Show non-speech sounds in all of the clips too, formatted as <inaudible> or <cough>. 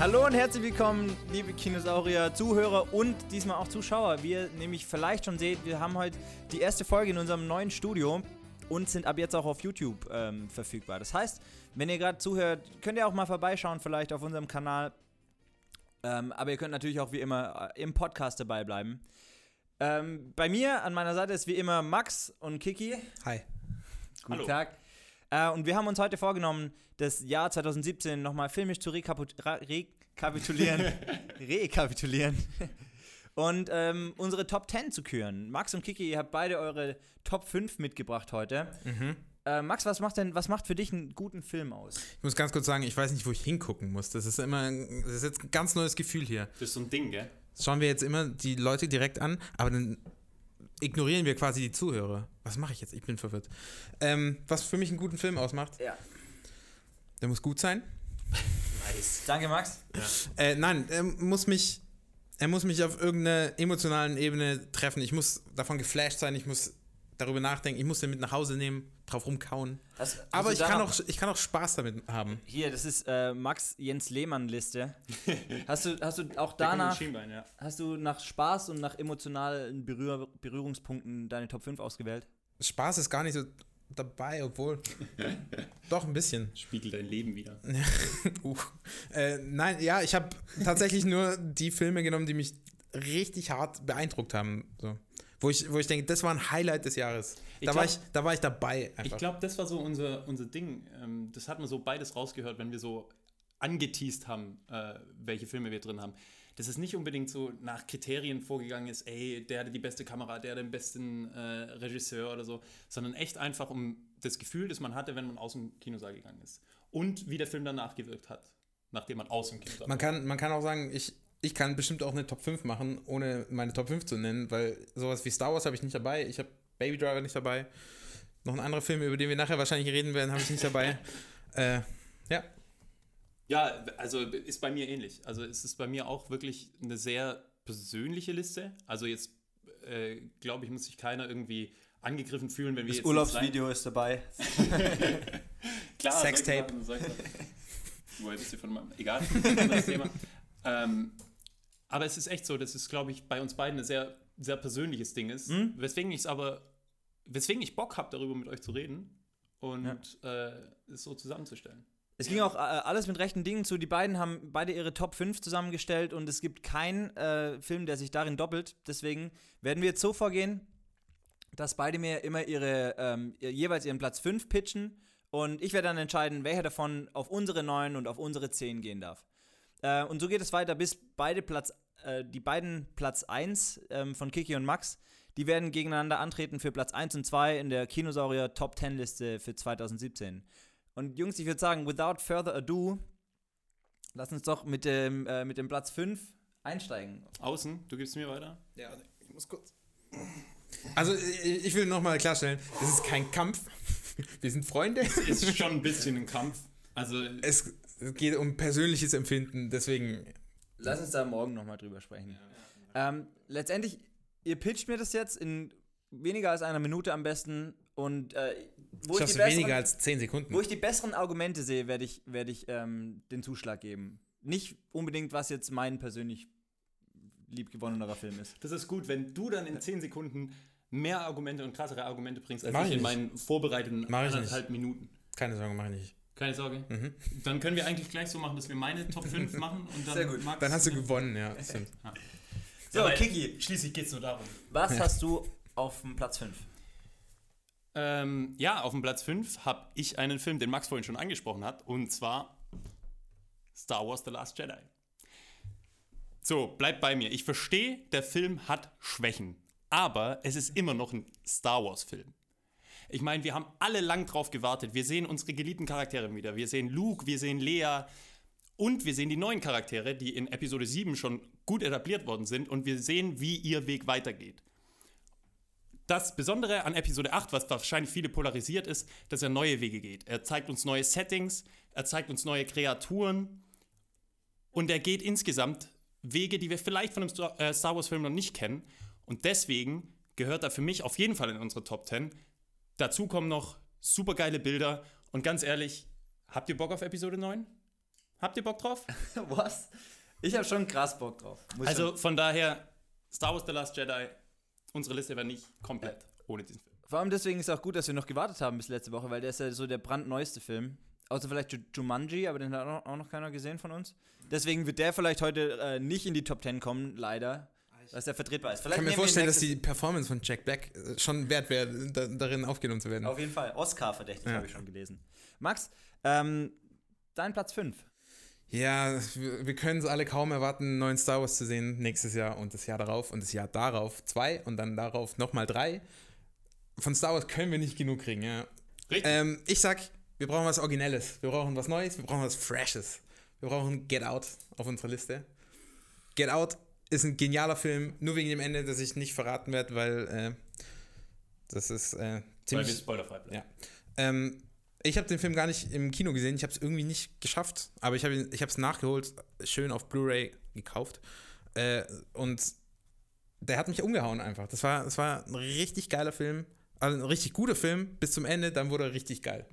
Hallo und herzlich willkommen, liebe Kinosaurier, Zuhörer und diesmal auch Zuschauer. Wie ihr nämlich vielleicht schon seht, wir haben heute die erste Folge in unserem neuen Studio und sind ab jetzt auch auf YouTube ähm, verfügbar. Das heißt, wenn ihr gerade zuhört, könnt ihr auch mal vorbeischauen, vielleicht auf unserem Kanal. Ähm, aber ihr könnt natürlich auch wie immer äh, im Podcast dabei bleiben. Ähm, bei mir an meiner Seite ist wie immer Max und Kiki. Hi. Guten Hallo. Tag. Äh, und wir haben uns heute vorgenommen, das Jahr 2017 nochmal filmisch zu rekapitulieren. <laughs> rekapitulieren. Und ähm, unsere Top 10 zu küren. Max und Kiki, ihr habt beide eure Top 5 mitgebracht heute. Äh, Max, was macht denn, was macht für dich einen guten Film aus? Ich muss ganz kurz sagen, ich weiß nicht, wo ich hingucken muss. Das ist immer, das ist jetzt ein ganz neues Gefühl hier. Das ist so ein Ding, gell? Das schauen wir jetzt immer die Leute direkt an, aber dann ignorieren wir quasi die Zuhörer. Was mache ich jetzt? Ich bin verwirrt. Ähm, was für mich einen guten Film ausmacht, Ja. der muss gut sein. Nice. Danke, Max. Äh, nein, er muss mich, er muss mich auf irgendeiner emotionalen Ebene treffen. Ich muss davon geflasht sein, ich muss darüber nachdenken, ich muss den mit nach Hause nehmen, drauf rumkauen. Hast- hast Aber du ich kann, auch, ich kann auch Spaß damit haben. Hier, das ist äh, Max Jens Lehmann Liste. Hast du, hast du auch danach, ja. hast du nach Spaß und nach emotionalen Berühr Berührungspunkten deine Top 5 ausgewählt? Spaß ist gar nicht so dabei, obwohl. <laughs> Doch, ein bisschen. Spiegelt dein Leben wieder. <laughs> Uh. Äh, nein, ja, ich habe tatsächlich nur die Filme genommen, die mich richtig hart beeindruckt haben. So. Wo, ich, wo ich denke, das war ein Highlight des Jahres. Ich Da, war, glaub- ich, da war ich dabei. Einfach. Ich glaube, das war so unser, unser Ding. Ähm, das hat man so beides rausgehört, wenn wir so angeteased haben, äh, welche Filme wir drin haben. Dass es nicht unbedingt so nach Kriterien vorgegangen ist, ey, der hatte die beste Kamera, der hat den besten äh, Regisseur oder so, sondern echt einfach um das Gefühl, das man hatte, wenn man aus dem Kinosaal gegangen ist. Und wie der Film danach gewirkt hat, nachdem man aus dem Kinosaal man, kann, man kann auch sagen, ich, ich kann bestimmt auch eine Top 5 machen, ohne meine Top 5 zu nennen, weil sowas wie Star Wars habe ich nicht dabei. Ich habe Baby Driver nicht dabei. Noch ein anderer Film, über den wir nachher wahrscheinlich reden werden, habe ich nicht dabei. <laughs> äh, ja, Ja, also ist bei mir ähnlich. Also es ist bei mir auch wirklich eine sehr persönliche Liste. Also jetzt, äh, glaube ich, muss sich keiner irgendwie angegriffen fühlen, wenn wir jetzt Urlaubsvideo ist dabei. <laughs> Klar, Sextape. solche Sachen, solche Sachen. Woher bist du von meinem? Egal, <laughs> anderes Thema. Ähm, aber es ist echt so, dass es, glaube ich, bei uns beiden ein sehr, sehr persönliches Ding ist. Weswegen ich es aber, weswegen ich Bock habe, darüber mit euch zu reden und äh, es so zusammenzustellen. Es ging auch äh, alles mit rechten Dingen zu. Die beiden haben beide ihre Top 5 zusammengestellt und es gibt keinen äh, Film, der sich darin doppelt. Deswegen werden wir jetzt so vorgehen, dass beide mir immer ihre ähm, jeweils ihren Platz 5 pitchen und ich werde dann entscheiden, welcher davon auf unsere 9 und auf unsere 10 gehen darf. Äh, und so geht es weiter, bis beide Platz, äh, die beiden Platz 1 ähm, von Kiki und Max, die werden gegeneinander antreten für Platz 1 und 2 in der Kinosaurier Top 10 Liste für 2017. Und Jungs, ich würde sagen, without further ado, lass uns doch mit dem, äh, mit dem Platz 5 einsteigen. Außen, du gibst mir weiter? Ja, ich muss kurz. Also, ich ich will nochmal klarstellen: Es ist kein Kampf. <laughs> Wir sind Freunde. ist schon ein bisschen ein Kampf. Also, Es es geht um persönliches Empfinden, deswegen. Lass uns da morgen nochmal drüber sprechen. Ähm, letztendlich, ihr pitcht mir das jetzt in weniger als einer Minute am besten und äh, wo, ich die du weniger besseren, als 10 Sekunden. wo ich die besseren Argumente sehe, werde ich, werde ich ähm, den Zuschlag geben. Nicht unbedingt, was jetzt mein persönlich liebgewonnenerer Film ist. das ist gut, wenn du dann in 10 Sekunden mehr Argumente und krassere Argumente bringst, als Mach ich ich in meinen vorbereiteten anderthalb Minuten. Keine Sorge, mache ich nicht. Keine Sorge. Dann können wir eigentlich gleich so machen, dass wir meine Top 5 <laughs> machen und dann Sehr gut. Max- Dann hast du gewonnen, ja. So, Aber Kiki, Schließlich geht es nur darum. was hast du auf dem Platz 5? Ähm, ja, auf dem Platz 5 habe ich einen Film, den Max vorhin schon angesprochen hat, und zwar Star Wars The Last Jedi. So, bleibt bei mir. Ich verstehe, der Film hat Schwächen, aber es ist immer noch ein Star Wars-Film. Ich meine, wir haben alle lang drauf gewartet. Wir sehen unsere geliebten Charaktere wieder. Wir sehen Luke, wir sehen Leia und wir sehen die neuen Charaktere, die in Episode 7 schon gut etabliert worden sind und wir sehen, wie ihr Weg weitergeht. Das Besondere an Episode 8, was wahrscheinlich viele polarisiert, ist, dass er neue Wege geht. Er zeigt uns neue Settings, er zeigt uns neue Kreaturen und er geht insgesamt Wege, die wir vielleicht von einem Star äh, Wars-Film noch nicht kennen. Und deswegen gehört er für mich auf jeden Fall in unsere Top 10. Dazu kommen noch super geile Bilder und ganz ehrlich, habt ihr Bock auf Episode 9? Habt ihr Bock drauf? <laughs> Was? Ich habe schon krass Bock drauf. Muss Also schon. von daher, Star Wars The Last Jedi, unsere Liste wäre nicht komplett ohne diesen Film. Vor allem deswegen ist es auch gut, dass wir noch gewartet haben bis letzte Woche, weil der ist ja so der brandneueste Film. Außer vielleicht Ju- Jumanji, aber den hat auch noch, auch noch keiner gesehen von uns. Deswegen wird der vielleicht heute äh, nicht in die Top 10 kommen, leider. Dass der vertretbar ist. Ich Vielleicht kann mir vorstellen, dass die Performance von Jack Black äh, schon wert wäre, da, darin aufgenommen zu werden. Auf jeden Fall. Oscar-verdächtig, Ja. habe ich schon gelesen. Max, ähm, dein Platz 5. Ja, wir, wir können es alle kaum erwarten, einen neuen Star Wars zu sehen nächstes Jahr und das Jahr darauf und das Jahr darauf zwei und dann darauf nochmal drei. Von Star Wars können wir nicht genug kriegen, ja. Richtig. Ähm, ich sag, wir brauchen was Originelles, wir brauchen was Neues, wir brauchen was Freshes. Wir brauchen Get Out auf unserer Liste. Get Out ist ein genialer Film, nur wegen dem Ende, das ich nicht verraten werde, weil äh, das ist äh, Weil wir ziemlich. spoilerfrei bleiben. Ja. Ähm, ich habe den Film gar nicht im Kino gesehen, ich habe es irgendwie nicht geschafft, aber ich habe es nachgeholt, schön auf Blu-ray gekauft. Äh, und der hat mich umgehauen einfach. Das war, das war ein richtig geiler Film, also ein richtig guter Film bis zum Ende, dann wurde er richtig geil.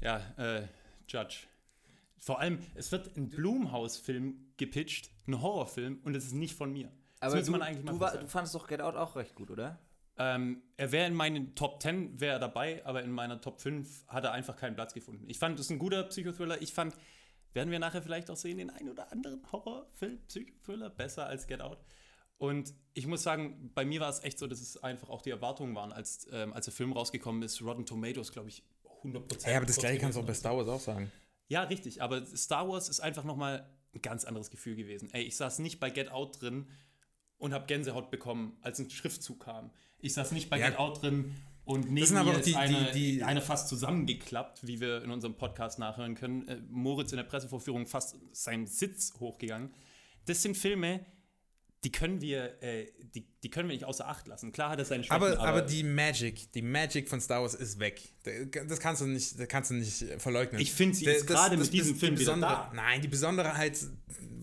Ja, äh, Judge. Vor allem, es wird ein Blumhaus-Film gepitcht, ein Horrorfilm, und es ist nicht von mir. Das Aber du, man eigentlich mal du, war, du fandest doch Get Out auch recht gut, oder? Ähm, er wäre in meinen Top 10 wäre er dabei, aber in meiner Top 5 hat er einfach keinen Platz gefunden. Ich fand, es ist ein guter Psychothriller. Ich fand, werden wir nachher vielleicht auch sehen, den einen oder anderen Horrorfilm, Psychothriller besser als Get Out. Und ich muss sagen, bei mir war es echt so, dass es einfach auch die Erwartungen waren, als, ähm, als der Film rausgekommen ist. Rotten Tomatoes, glaube ich, 100%. Ja, aber das gleiche kannst du auch bei. Star Wars auch sagen. Ja, richtig, aber Star Wars ist einfach nochmal ein ganz anderes Gefühl gewesen. Ey, ich saß nicht bei Get Out drin und habe Gänsehaut bekommen, als ein Schriftzug kam. Ich saß nicht bei Ja. Get Out drin und neben sind aber mir ist die- eine, die- die- eine fast zusammengeklappt, wie wir in unserem Podcast nachhören können. Äh, Moritz in der Pressevorführung fast seinen Sitz hochgegangen. Das sind Filme, die können wir, äh, die, die können wir nicht außer Acht lassen. Klar hat er seine Schwächen, Aber, aber die Magic, die Magic von Star Wars ist weg. Das kannst du nicht, das kannst du nicht verleugnen. Ich finde, sie gerade mit diesem die Film wieder Besondere- da. Nein, die Besonderheit,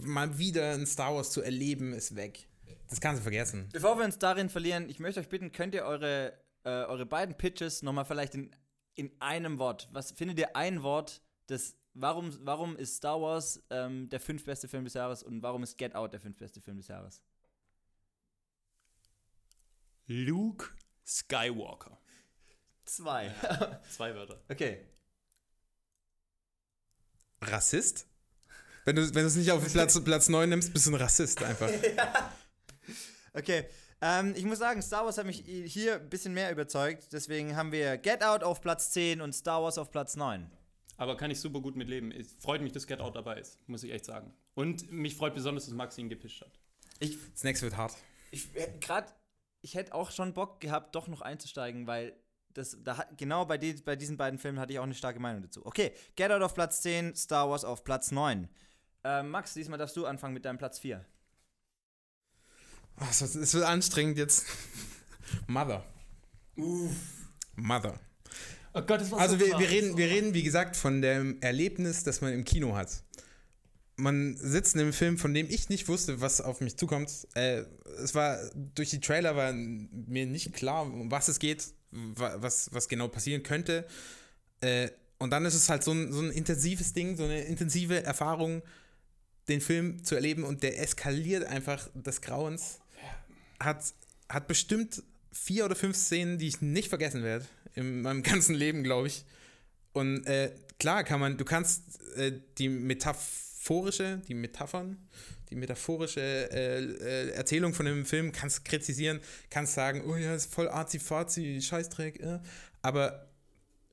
mal wieder ein Star Wars zu erleben, ist weg. Das kannst du vergessen. Bevor wir uns darin verlieren, ich möchte euch bitten, könnt ihr eure, äh, eure beiden Pitches nochmal vielleicht in, in einem Wort, was findet ihr ein Wort, das, warum, warum ist Star Wars ähm, der fünftbeste Film des Jahres und warum ist Get Out der fünftbeste Film des Jahres? Luke Skywalker. Zwei. <laughs> Zwei Wörter. okay. Rassist? Wenn du wenn es nicht auf Platz, Platz 9 nimmst, bist du ein Rassist einfach. <laughs> Okay. Ähm, ich muss sagen, Star Wars hat mich hier ein bisschen mehr überzeugt. Deswegen haben wir Get Out auf Platz 10 und Star Wars auf Platz 9. Aber kann ich super gut mit leben. Es freut mich, dass Get Out dabei ist, muss ich echt sagen. Und mich freut besonders, dass Max ihn gepischt hat. Ich, Das nächste wird hart. ich gerade, ich hätte auch schon Bock gehabt, doch noch einzusteigen, weil das, da, hat- genau bei, die, bei diesen beiden Filmen hatte ich auch eine starke Meinung dazu. Okay, Get Out auf Platz 10, Star Wars auf Platz 9. Äh, Max, diesmal darfst du anfangen mit deinem Platz 4. Oh, es wird- es wird anstrengend jetzt. <laughs> Mother. Mother. Oh Gott, das war Also so wir, wir, reden, wir reden, wie gesagt, von dem Erlebnis, das man im Kino hat. Man sitzt in einem Film, von dem ich nicht wusste, was auf mich zukommt. Äh, es war, durch die Trailer war mir nicht klar, um was es geht, wa- was, was genau passieren könnte. Äh, und dann ist es halt so ein, so ein intensives Ding, so eine intensive Erfahrung, den Film zu erleben und der eskaliert einfach des Grauens. Hat, hat bestimmt vier oder fünf Szenen, die ich nicht vergessen werde in meinem <laughs> ganzen Leben, glaube ich. Und äh, klar kann man, du kannst äh, die metaphorische, die Metaphern, die metaphorische äh, äh, Erzählung von dem Film kannst kritisieren, kannst sagen, oh ja, ist voll arzi-fazi, Scheißdreck, äh. aber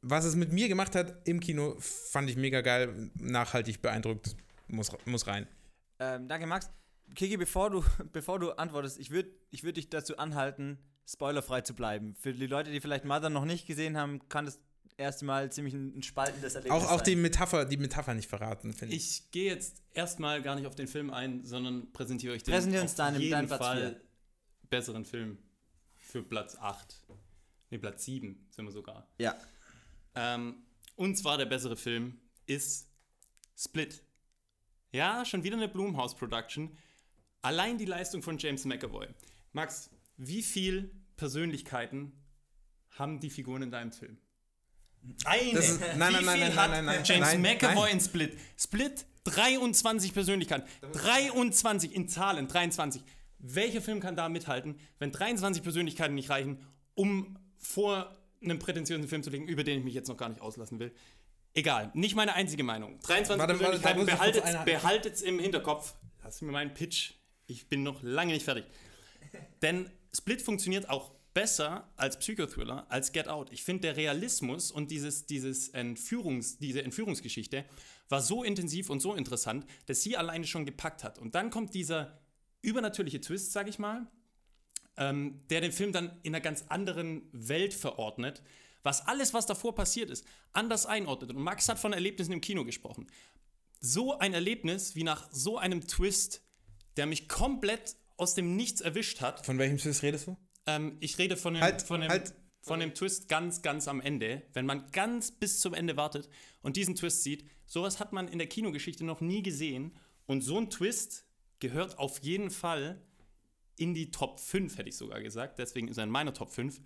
was es mit mir gemacht hat im Kino, fand ich mega geil, nachhaltig beeindruckt, muss, muss rein. Ähm, danke, Max. Kiki, bevor du, <laughs> bevor du antwortest, ich würde ich würd dich dazu anhalten, spoilerfrei zu bleiben. Für die Leute, die vielleicht Mother noch nicht gesehen haben, kann das erste Mal ziemlich ein, spaltendes Erlebnis Auch, auch sein. die Metapher, die Metapher nicht verraten, finde ich. Ich gehe jetzt erstmal gar nicht auf den Film ein, sondern präsentiere euch den Präsentiere uns auf deinen- jeden deinen Platz Fall besseren Film für Platz 8. Ne, Platz 7 sind wir sogar. Ja. Ähm, und zwar der bessere Film ist Split. Ja, schon wieder eine Blumhouse-Production. Allein die Leistung von James McAvoy. Max, wie viel Persönlichkeiten haben die Figuren in deinem Film? Eine. Ist- nein, nein, Wie nein, viel nein, hat nein, nein, James nein, McAvoy nein. in Split. Split 23 Persönlichkeiten. 23 in Zahlen, 23. Welcher Film kann da mithalten, wenn 23 Persönlichkeiten nicht reichen, um vor einem prätentiösen Film zu legen, über den ich mich jetzt noch gar nicht auslassen will? Egal, nicht meine einzige Meinung. 23 Warte, Persönlichkeiten, behaltet's, behaltet's im Hinterkopf. Lass mir meinen Pitch. Ich bin noch lange nicht fertig. Denn Split funktioniert auch besser als Psychothriller, als Get Out. Ich finde, der Realismus und dieses, dieses Entführungs, diese Entführungsgeschichte war so intensiv und so interessant, dass sie alleine schon gepackt hat. Und dann kommt dieser übernatürliche Twist, sag ich mal, ähm, der den Film dann in einer ganz anderen Welt verordnet, was alles, was davor passiert ist, anders einordnet. Und Max hat von Erlebnissen im Kino gesprochen. So ein Erlebnis wie nach so einem Twist, der mich komplett aus dem Nichts erwischt hat, Von welchem Twist redest du? ähm, ich rede von dem, Halt, von, dem, halt. von dem Twist ganz, ganz am Ende. Wenn man ganz bis zum Ende wartet und diesen Twist sieht, sowas hat man in der Kinogeschichte noch nie gesehen. Und so ein Twist gehört auf jeden Fall in die Top 5, hätte ich sogar gesagt. Deswegen ist er in meiner Top 5.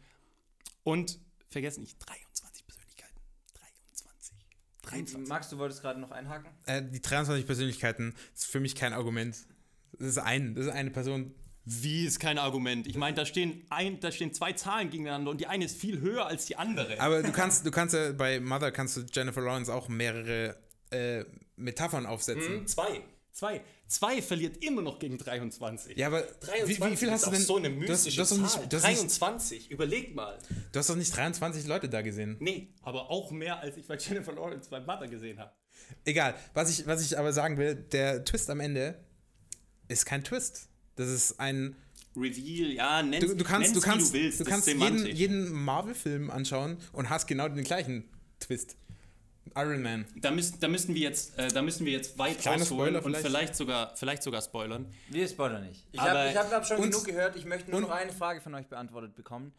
Und vergessen nicht, 23 Persönlichkeiten. 23. 23. Max, du wolltest gerade noch einhaken? Äh, die 23 Persönlichkeiten ist für mich kein Argument. Das ist ein, das ist eine Person. Wie ist kein Argument? Ich meine, da stehen, ein, da stehen zwei Zahlen gegeneinander und die eine ist viel höher als die andere. Aber du kannst, du kannst ja bei Mother kannst du Jennifer Lawrence auch mehrere äh, Metaphern aufsetzen. Hm, Zwei. Zwei. Zwei verliert immer noch gegen 23. Ja, aber 23 wie, wie viel hast du denn? so eine mystische hast doch Zahl. nicht, du, hast nicht, 23, überleg mal. du hast doch nicht 23 Leute da gesehen. Nee, aber auch mehr, als ich bei Jennifer Lawrence bei Mother gesehen habe. Egal. Was ich, was ich aber sagen will, der Twist am Ende ist kein Twist. Das ist ein. Reveal, ja, nenn's, Du, du kannst, du kannst, wie du willst. du kannst jeden, jeden Marvel-Film anschauen und hast genau den gleichen Twist. Iron Man. Da, müssen, da, müssen wir jetzt, äh, da müssen wir jetzt weit Kleiner ausholen Spoiler und vielleicht? vielleicht sogar, vielleicht sogar spoilern. Wir spoilern nicht. Ich habe ich hab, glaub, schon genug gehört. Ich möchte nur noch eine Frage von euch beantwortet bekommen.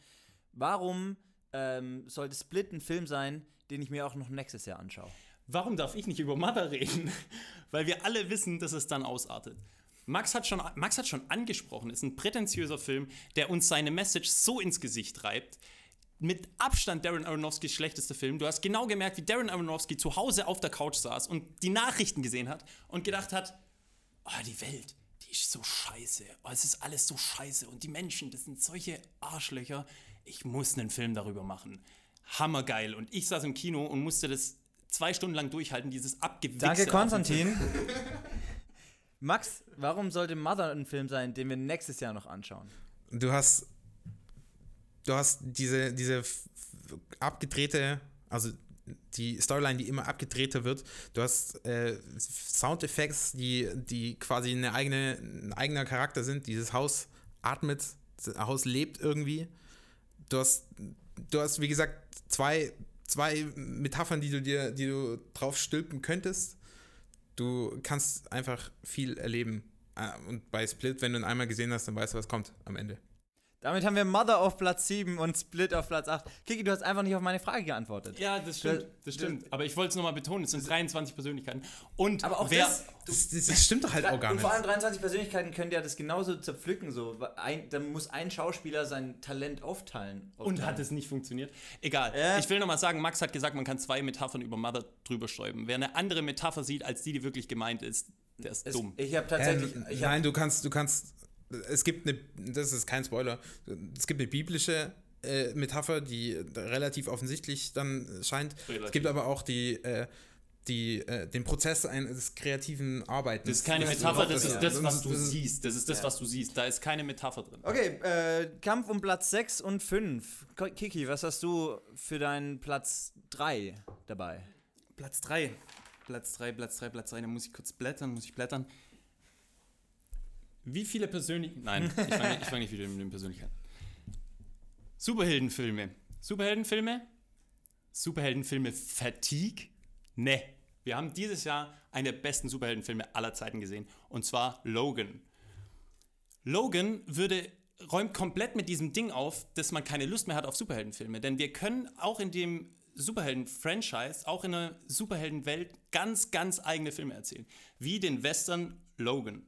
Warum ähm, sollte Split ein Film sein, den ich mir auch noch nächstes Jahr anschaue? Warum darf ich nicht über Mother reden? <laughs> Weil wir alle wissen, dass es dann ausartet. Max hat, schon, Max hat schon angesprochen, es ist ein prätentiöser Film, der uns seine Message so ins Gesicht reibt. Mit Abstand Darren Aronofskys schlechtester Film. Du hast genau gemerkt, wie Darren Aronofsky zu Hause auf der Couch saß und die Nachrichten gesehen hat und gedacht hat, oh, die Welt, die ist so scheiße. Oh, es ist alles so scheiße. Und die Menschen, das sind solche Arschlöcher. Ich muss einen Film darüber machen. Hammergeil. Und ich saß im Kino und musste das zwei Stunden lang durchhalten, dieses Abgewichse. Danke. Konstantin. Max, warum sollte Mother ein Film sein, den wir nächstes Jahr noch anschauen? Du hast. Du hast diese, diese abgedrehte, also die Storyline, die immer abgedrehter wird. Du hast äh, Soundeffekte, die, die quasi eine eigene, ein eigener Charakter sind. Dieses Haus atmet, das Haus lebt irgendwie. Du hast, du hast, wie gesagt, zwei, zwei Metaphern, die du dir, die du drauf stülpen könntest. Du kannst einfach viel erleben. Ah, Und bei Split, wenn du ihn einmal gesehen hast, dann weißt du, was kommt am Ende. Damit haben wir Mother auf Platz 7 und Split auf Platz 8. Kiki, du hast einfach nicht auf meine Frage geantwortet. Ja, das stimmt. Das- Das stimmt. Aber ich wollte es nochmal betonen, es sind 23 Persönlichkeiten. Und Aber auch wer, das, Das, das, das stimmt doch halt auch gar und nicht. vor allem 23 Persönlichkeiten können ja das genauso zerpflücken. So. Ein, dann muss ein Schauspieler sein Talent aufteilen. Und aufteilen. hat es nicht funktioniert? Egal. Ja. Ich will nochmal sagen, Max hat gesagt, man kann zwei Metaphern über Mother drüber sträuben. Wer eine andere Metapher sieht, als die, die wirklich gemeint ist, der ist es, dumm. Ich habe tatsächlich. Ähm, ich hab, nein, du kannst, du kannst. Es gibt eine, das ist kein Spoiler. Es gibt eine biblische äh, Metapher, die relativ offensichtlich dann scheint. Relativ. Es gibt aber auch die, äh, die, äh, den Prozess eines kreativen Arbeitens. Das ist keine Das- Metapher, das das- ist das, was du das- siehst. Das ist das, Ja. was du siehst. Da ist keine Metapher drin. okay, äh, Kampf um Platz 6 und 5. Ko- Kiki, was hast du für deinen Platz 3 dabei? Platz 3. Platz 3, Platz 3, Platz 3. Da muss ich kurz blättern, muss ich blättern. Wie viele Persönlichkeiten. Nein, ich fange fang nicht wieder mit den Persönlichkeiten. Superheldenfilme. Superheldenfilme? Superheldenfilme Fatigue? Ne. Wir haben dieses Jahr eine der besten Superheldenfilme aller Zeiten gesehen. Und zwar Logan. Logan würde, räumt komplett mit diesem Ding auf, dass man keine Lust mehr hat auf Superheldenfilme. Denn wir können auch in dem Superhelden-Franchise, auch in der Superheldenwelt, ganz, ganz eigene Filme erzählen. Wie den Western Logan.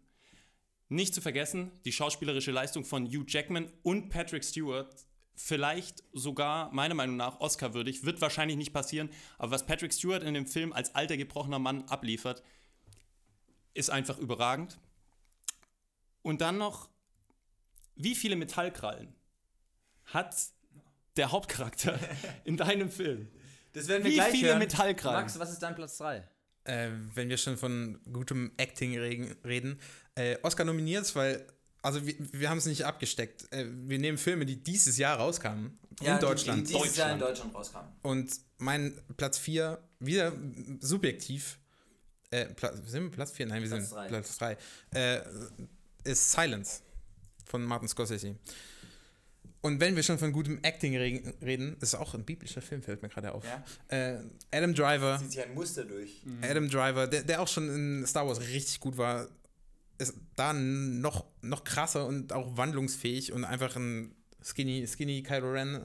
Nicht zu vergessen, die schauspielerische Leistung von Hugh Jackman und Patrick Stewart vielleicht sogar, meiner Meinung nach, Oscar-würdig. Wird wahrscheinlich nicht passieren. Aber was Patrick Stewart in dem Film als alter, gebrochener Mann abliefert, ist einfach überragend. Und dann noch, wie viele Metallkrallen hat der Hauptcharakter <laughs> in deinem Film? Das werden wir Wie gleich viele hören. Metallkrallen? Max, was ist dein Platz 3? Äh, wenn wir schon von gutem Acting reden. Äh, Oscar nominiert, weil, also wir, wir haben es nicht abgesteckt. Äh, wir nehmen Filme, die dieses Jahr rauskamen in Deutschland. Die, die dieses Jahr in Deutschland. Deutschland rauskamen. Und mein Platz 4, wieder subjektiv, äh, Pla sind wir Platz 4? Nein, wir Platz sind drei. Platz 3, äh, ist Silence von Martin Scorsese. Und wenn wir schon von gutem Acting re reden, ist auch ein biblischer Film, fällt mir gerade auf. Ja. Äh, Adam Driver, Zieht sich ein Muster durch. Adam Driver, der, der auch schon in Star Wars richtig gut war, ist da noch, noch krasser und auch wandlungsfähig und einfach ein skinny, skinny Kylo Ren.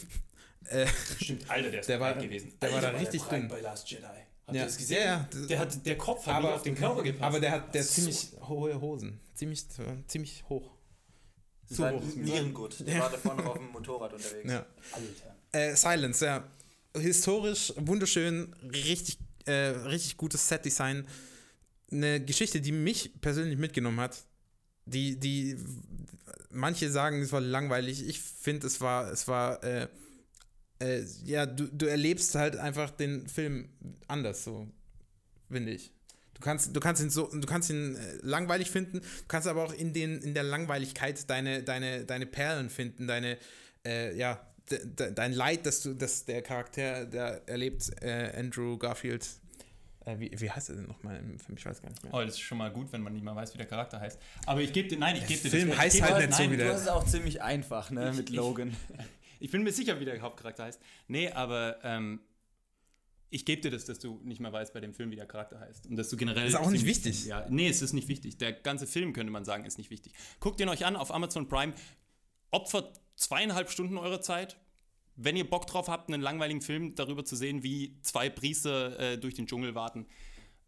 <laughs> äh, Stimmt, Alter, der ist Der war- gewesen. der war da Alter, richtig dünn. bei Last Jedi. Habt Ja. ihr das gesehen? Ja, ja. Der, hat, der Kopf hat aber auf den Körper gepasst. Aber der hat der So- ziemlich hohe Hosen. Ziemlich, ziemlich hoch. War hoch. Nierengut. Der war da vorne noch auf dem Motorrad unterwegs. Ja. Alter. Äh, Silence, ja. Historisch, wunderschön, richtig, äh, richtig gutes Setdesign. Eine Geschichte, die mich persönlich mitgenommen hat. Die, die, manche sagen, es war langweilig. Ich finde, es war, es war, äh, äh, ja, du, du erlebst halt einfach den Film anders, so, finde ich. Du kannst, du kannst ihn so, du kannst ihn äh, langweilig finden, du kannst aber auch in, den, in der Langweiligkeit deine, deine, deine Perlen finden, deine, äh, ja, de, de, dein Leid, dass du, dass der Charakter, der erlebt, äh, Andrew Garfield, äh, wie, wie heißt er denn nochmal im Film? Ich weiß gar nicht mehr. Oh, das ist schon mal gut, wenn man nicht mal weiß, wie der Charakter heißt. Aber ich gebe dir, nein, ich gebe dir Film das. heißt ich geb- halt nicht so nein, wie der- Du hast es auch ziemlich einfach, ne, mit Ich- Logan. <laughs> Ich bin mir sicher, wie der Hauptcharakter heißt. Nee, aber ähm, ich gebe dir das, dass du nicht mehr weißt bei dem Film, wie der Charakter heißt. Und dass du generell. Ist auch nicht wichtig. Ja, nee, es ist nicht wichtig. Der ganze Film, könnte man sagen, ist nicht wichtig. Guckt ihn euch an auf Amazon Prime. Opfert zweieinhalb Stunden eurer Zeit. Wenn ihr Bock drauf habt, einen langweiligen Film darüber zu sehen, wie zwei Priester äh, durch den Dschungel warten,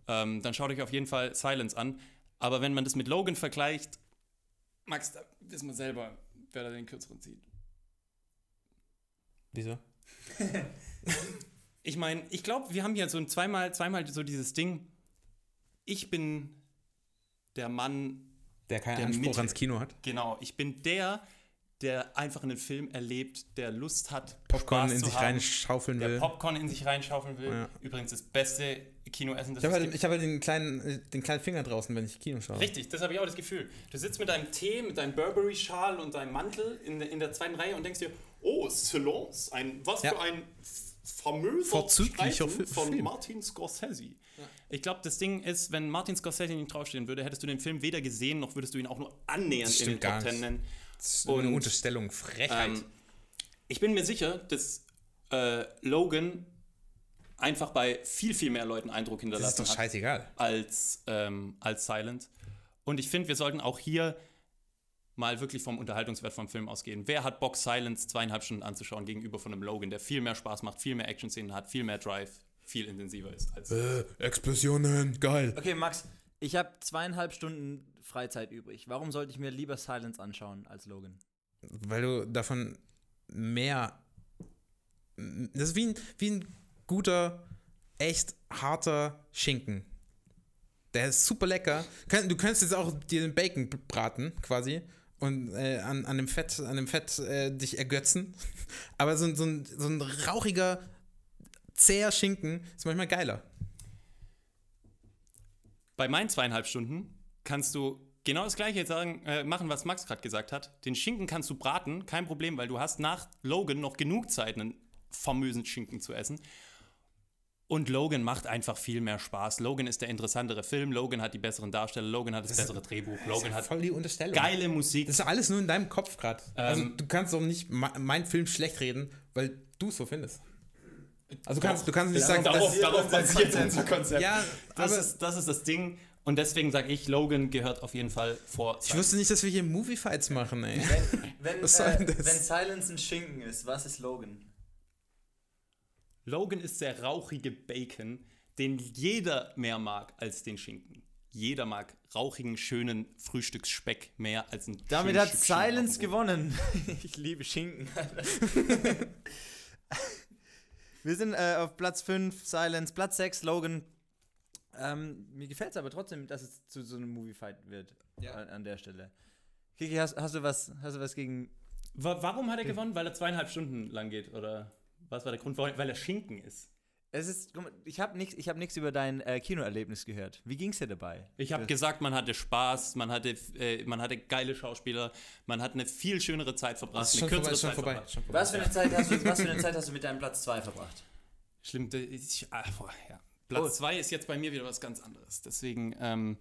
ähm, dann schaut euch auf jeden Fall Silence an. Aber wenn man das mit Logan vergleicht, Max, da wissen wir selber, wer da den kürzeren zieht. Wieso? Ich meine, ich glaube, wir haben ja so ein zweimal, zweimal so dieses Ding. Ich bin der Mann, Der keinen Der Anspruch Mitte. ans Kino hat. genau, ich bin der, der einfach einen Film erlebt, der Lust hat, Popcorn Spaß in sich haben, reinschaufeln der will. Popcorn in sich reinschaufeln will. Ja. Übrigens das beste Kinoessen, das Ich habe halt, ich hab halt den, kleinen, äh, den kleinen Finger draußen, wenn ich Kino schaue. Richtig, das habe ich auch das Gefühl. Du sitzt mit deinem Tee, mit deinem Burberry-Schal und deinem Mantel in, der- in der zweiten Reihe und denkst dir, oh, Silence, ein, was Ja. für ein famöser Vorzüglicher Streifen Fi- von Film. Martin Scorsese. Ich glaube, das Ding ist, wenn Martin Scorsese nicht draufstehen würde, hättest du den Film weder gesehen, noch würdest du ihn auch nur annähernd in den Top Ten nennen. Das ist eine Und, Unterstellung, Frechheit. Ähm, ich bin mir sicher, dass äh, Logan einfach bei viel, viel mehr Leuten Eindruck das hinterlassen ist doch hat scheißegal. als, ähm, als Silent. Und ich finde, wir sollten auch hier mal wirklich vom Unterhaltungswert vom Film ausgehen. Wer hat Bock, Silence zweieinhalb Stunden anzuschauen gegenüber von einem Logan, der viel mehr Spaß macht, viel mehr Action-Szenen hat, viel mehr Drive, viel intensiver ist als. Äh, Explosionen, geil. Okay, Max, ich habe zweieinhalb Stunden Freizeit übrig. Warum sollte ich mir lieber Silence anschauen als Logan? Weil du davon mehr. Das ist wie ein, wie ein guter, echt harter Schinken. Der ist super lecker. Du könntest jetzt auch dir den Bacon braten, quasi. Und äh, an, an dem Fett, an dem Fett äh, dich ergötzen. <laughs> Aber so, ein- so, ein, so ein rauchiger, zäher Schinken ist manchmal geiler. Bei meinen zweieinhalb Stunden kannst du genau das gleiche jetzt sagen, äh, machen, was Max gerade gesagt hat. Den Schinken kannst du braten, kein Problem, weil du hast nach Logan noch genug Zeit, einen famösen Schinken zu essen. Und Logan macht einfach viel mehr Spaß. Logan ist der interessantere Film. Logan hat die besseren Darsteller. Logan hat das, bessere Drehbuch. Logan hat Voll die Unterstellung. geile Musik. Das ist alles nur in deinem Kopf gerade. also Ähm, du kannst doch nicht meinen Film schlecht reden, weil du es so findest. Also du kannst, du kannst nicht sagen, darauf, dass, darauf basiert unser Konzept. Ja, das, aber- ist, das ist das Ding. Und deswegen sage ich, Logan gehört auf jeden Fall vor. ich wusste nicht, dass wir hier Movie-Fights machen, ey. Wenn, <laughs> wenn, Was soll äh, denn das? wenn Silence ein Schinken ist, was ist Logan? Logan ist der rauchige Bacon, den jeder mehr mag als den Schinken. Jeder mag rauchigen, schönen Frühstücksspeck mehr als ein Damit hat Stück Schinken Silence gewonnen. <laughs> ich liebe Schinken. <laughs> Wir sind äh, auf Platz 5, Silence. Platz 6, Logan. Ähm, mir gefällt es aber trotzdem, dass es zu so einem Movie-Fight wird. Ja. An, an der Stelle. Kiki, hast, hast, du was, hast du was gegen. Wa warum hat er gewonnen? Weil er zweieinhalb Stunden lang geht? Oder was war der Grund? Weil er Schinken ist. Es ist, ich habe nichts ich hab nichts über dein äh, Kinoerlebnis gehört. Wie ging es dir dabei? Ich habe gesagt, man hatte Spaß, man hatte, äh, man hatte geile Schauspieler, man hat eine viel schönere Zeit verbracht, eine schon vorbei, kürzere ist schon Zeit vorbei. verbracht. Vorbei. Was für, eine Zeit hast du, was für eine Zeit hast du mit deinem Platz 2 verbracht? Schlimm, das ist, ah, boah, ja. Platz Oh. 2 ist jetzt bei mir wieder was ganz anderes. Deswegen ähm,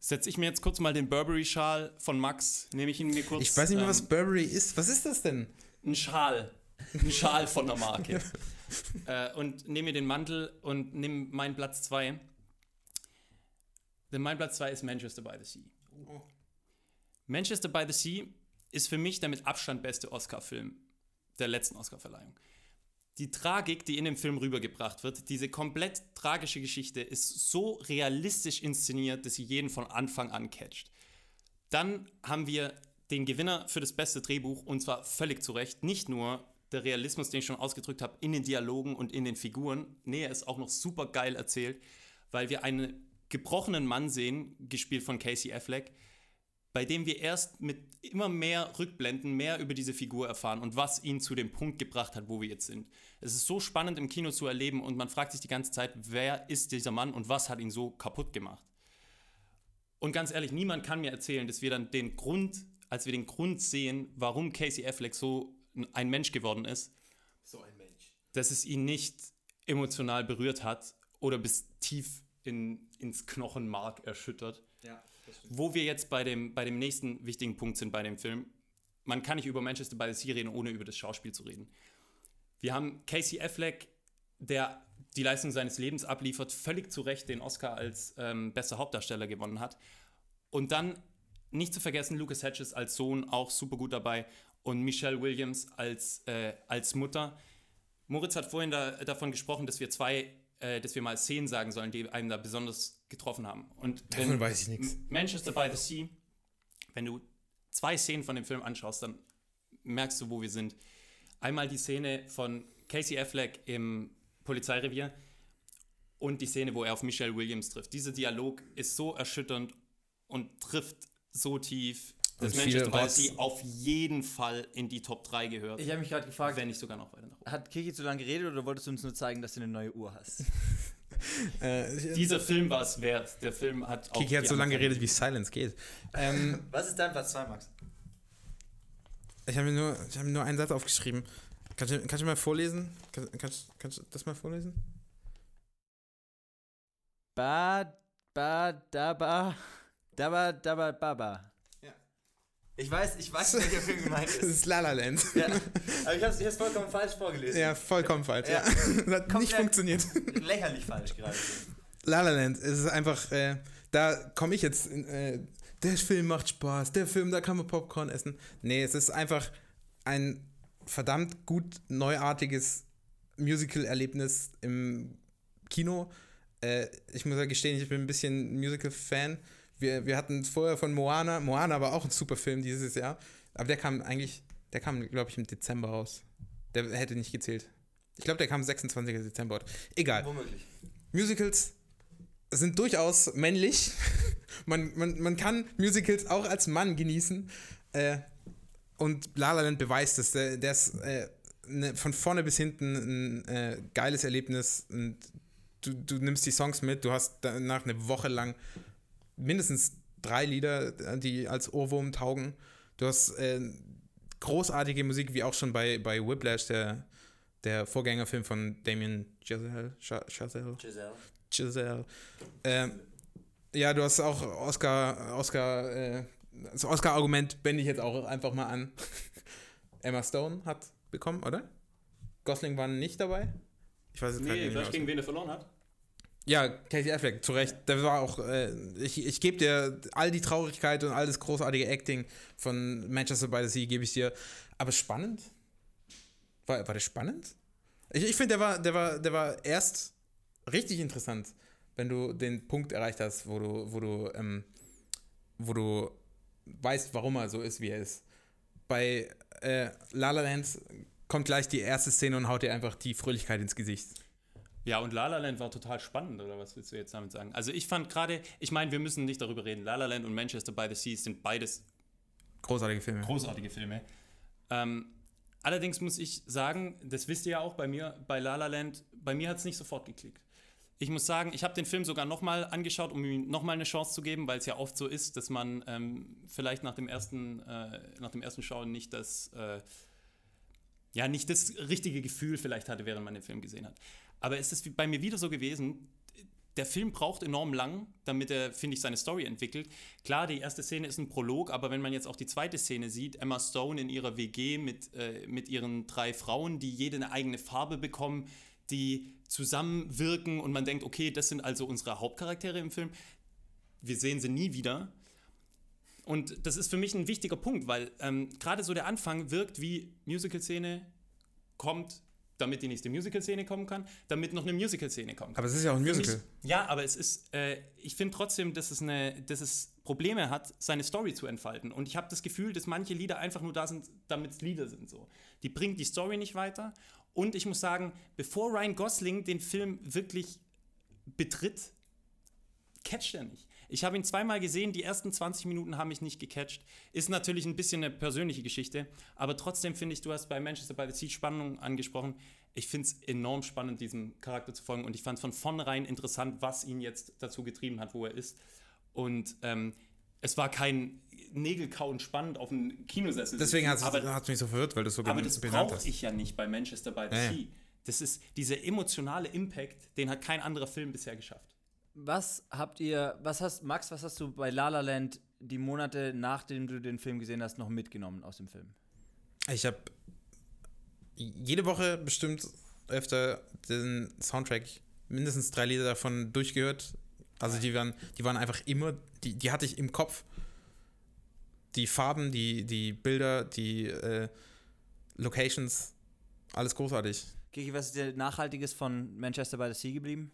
setze ich mir jetzt kurz mal den Burberry-Schal von Max, nehme ich ihn mir kurz. Ich weiß nicht mehr, was ähm, Burberry ist. Was ist das denn? Ein Schal. Ein Schal von der Marke. <laughs> äh, und nehme mir den Mantel und nehme meinen Platz 2. Denn mein Platz 2 ist Manchester by the Sea. Manchester by the Sea ist für mich der mit Abstand beste Oscar-Film der letzten Oscar-Verleihung. Die Tragik, die in dem Film rübergebracht wird, diese komplett tragische Geschichte, ist so realistisch inszeniert, dass sie jeden von Anfang an catcht. Dann haben wir den Gewinner für das beste Drehbuch und zwar völlig zu Recht. Nicht nur der Realismus, den ich schon ausgedrückt habe, in den Dialogen und in den Figuren. Nee, er ist auch noch super geil erzählt, weil wir einen gebrochenen Mann sehen, gespielt von Casey Affleck, bei dem wir erst mit immer mehr Rückblenden mehr über diese Figur erfahren und was ihn zu dem Punkt gebracht hat, wo wir jetzt sind. Es ist so spannend im Kino zu erleben und man fragt sich die ganze Zeit, wer ist dieser Mann und was hat ihn so kaputt gemacht. Und ganz ehrlich, niemand kann mir erzählen, dass wir dann den Grund, als wir den Grund sehen, warum Casey Affleck so ein Mensch geworden ist, So ein Mensch. dass es ihn nicht emotional berührt hat oder bis tief in, ins Knochenmark erschüttert. Wo wir jetzt bei dem, bei dem nächsten wichtigen Punkt sind bei dem Film. Man kann nicht über Manchester by the Sea reden, ohne über das Schauspiel zu reden. Wir haben Casey Affleck, der die Leistung seines Lebens abliefert, völlig zu Recht den Oscar als ähm, bester Hauptdarsteller gewonnen hat. Und dann nicht zu vergessen, Lucas Hedges als Sohn auch super gut dabei und Michelle Williams als, äh, als Mutter. Moritz hat vorhin da, davon gesprochen, dass wir zwei, äh, dass wir mal Szenen sagen sollen, die einem da besonders getroffen haben. Und Davon wenn- weiß ich nichts. Manchester by the Sea, wenn du zwei Szenen von dem Film anschaust, dann merkst du, wo wir sind. Einmal die Szene von Casey Affleck im Polizeirevier und die Szene, wo er auf Michelle Williams trifft. Dieser Dialog ist so erschütternd und trifft so tief, dass Und Manchester Rotz. the Sea auf jeden Fall in die Top 3 gehört, Ich habe mich gerade gefragt, wenn nicht sogar noch weiter nach oben. hat Kiki zu lange geredet oder wolltest du uns nur zeigen, dass du eine neue Uhr hast? <laughs> Äh, Dieser Film war es wert. Der Film hat auch Kiki hat die so lange geredet, wie Silence geht. Ähm, <laughs> Was ist dein Platz 2, Max? ich habe mir, nur- ich hab mir nur einen Satz aufgeschrieben. Kannst du, kannst du mal vorlesen? Kannst, kannst, kannst du das mal vorlesen? Ba, ba, daba, daba, daba, baba. Ja. Ich weiß, ich weiß, welcher Film gemeint <laughs> Das ist. ist La La Land. ja. Aber ich habe es vollkommen falsch vorgelesen. Ja, vollkommen falsch. Ja. Ja. <laughs> Das hat nicht funktioniert. Lächerlich falsch gerade. La La Land, es ist einfach, äh, da komme ich jetzt, in, äh, der Film macht Spaß, der Film, da kann man Popcorn essen. Nee, es ist einfach ein verdammt gut neuartiges Musical-Erlebnis im Kino. Äh, ich muss ja gestehen, ich bin ein bisschen Musical-Fan. Wir, wir hatten vorher von Moana, Moana war auch ein super Film dieses Jahr, aber der kam eigentlich, der kam, glaube ich, im Dezember raus. Der hätte nicht gezählt. Ich glaube, der kam 26. Dezember. Egal. Womöglich. Musicals sind durchaus männlich. <laughs> man, man, man kann Musicals auch als Mann genießen. Äh, und La La Land beweist es. Der, der ist äh, ne, von vorne bis hinten ein äh, geiles Erlebnis. Und du, du nimmst die Songs mit. Du hast danach eine Woche lang mindestens drei Lieder, die als Ohrwurm taugen. Du hast äh, großartige Musik, wie auch schon bei, bei Whiplash, der, der Vorgängerfilm von Damien Chazelle. Cha- Chazelle. Giselle. Giselle. Ähm, ja, du hast auch Oscar, Oscar, äh, das Oscar-Argument wende ich jetzt auch einfach mal an. <laughs> Emma Stone hat bekommen, oder? Gosling war nicht dabei? Ich weiß jetzt Nee, nicht weißt mehr. du, gegen wen er verloren hat? Ja, Casey Affleck, zu Recht. Der war auch, äh, ich, ich gebe dir all die Traurigkeit und all das großartige Acting von Manchester by the Sea, gebe ich dir. Aber spannend? War, war das spannend? Ich, ich finde, der war, der, war, der war erst richtig interessant. wenn du den Punkt erreicht hast, wo du, wo du, ähm, wo du weißt, warum er so ist, wie er ist. Bei äh, La La Land kommt gleich die erste Szene und haut dir einfach die Fröhlichkeit ins Gesicht. Ja, und La La Land war total spannend, oder was willst du jetzt damit sagen? Also ich fand gerade, ich meine, wir müssen nicht darüber reden. La La Land und Manchester by the Sea sind beides Großartige Filme. großartige Filme. Ähm, allerdings muss ich sagen, das wisst ihr ja auch bei mir, bei La La Land, bei mir hat es nicht sofort geklickt. Ich muss sagen, ich habe den Film sogar nochmal angeschaut, um ihm nochmal eine Chance zu geben, weil es ja oft so ist, dass man ähm, vielleicht nach dem ersten, äh, nach dem ersten Schauen nicht das, äh, ja, nicht das richtige Gefühl vielleicht hatte, während man den Film gesehen hat. Aber es ist bei mir wieder so gewesen, der Film braucht enorm lang, damit er, finde ich, seine Story entwickelt. Klar, die erste Szene ist ein Prolog, aber wenn man jetzt auch die zweite Szene sieht, Emma Stone in ihrer WG mit, äh, mit ihren drei Frauen, die jede eine eigene Farbe bekommen, die zusammenwirken und man denkt, okay, das sind also unsere Hauptcharaktere im Film. Wir sehen sie nie wieder. Und das ist für mich ein wichtiger Punkt, weil ähm, gerade so der Anfang wirkt wie Musical-Szene, kommt, damit die nächste Musical-Szene kommen kann, damit noch eine Musical-Szene kommt. Aber es ist ja auch ein Musical. Mich, ja, aber es ist, äh, ich finde trotzdem, dass es, eine, dass es Probleme hat, seine Story zu entfalten. Und ich habe das Gefühl, dass manche Lieder einfach nur da sind, damit es Lieder sind. So. Die bringt die Story nicht weiter. Und ich muss sagen, bevor Ryan Gosling den Film wirklich betritt, catcht er nicht. Ich habe ihn zweimal gesehen, die ersten 20 Minuten haben mich nicht gecatcht. Ist natürlich ein bisschen eine persönliche Geschichte, aber trotzdem finde ich, du hast bei Manchester by the Sea Spannung angesprochen. Ich finde es enorm spannend, diesem Charakter zu folgen und ich fand es von vornherein interessant, was ihn jetzt dazu getrieben hat, wo er ist. Und ähm, es war kein Nägelkauen spannend auf dem Kinosessel. Deswegen hat es mich so verwirrt, weil du es so aber das brauche ich ja nicht bei Manchester by the Ja, ja. Sea. Das ist dieser emotionale Impact, den hat kein anderer Film bisher geschafft. Was habt ihr, was hast, Max, was hast du bei La La Land die Monate, nachdem du den Film gesehen hast, noch mitgenommen aus dem Film? Ich habe jede Woche bestimmt öfter den Soundtrack, mindestens drei Lieder davon durchgehört. Also die waren, die waren einfach immer, die, die hatte ich im Kopf. Die Farben, die, die Bilder, die äh, Locations, alles großartig. Kiki, was ist dir Nachhaltiges von Manchester by the Sea geblieben?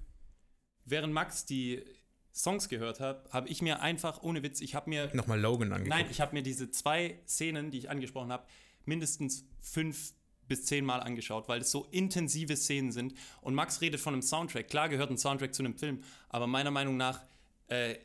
Während Max die Songs gehört hat, habe ich mir einfach, ohne Witz, ich habe mir, Nochmal Logan angeguckt. nein, ich habe mir diese zwei Szenen, die ich angesprochen habe, mindestens fünf bis zehn Mal angeschaut, weil es so intensive Szenen sind. Und Max redet von einem Soundtrack. Klar gehört ein Soundtrack zu einem Film, aber meiner Meinung nach äh,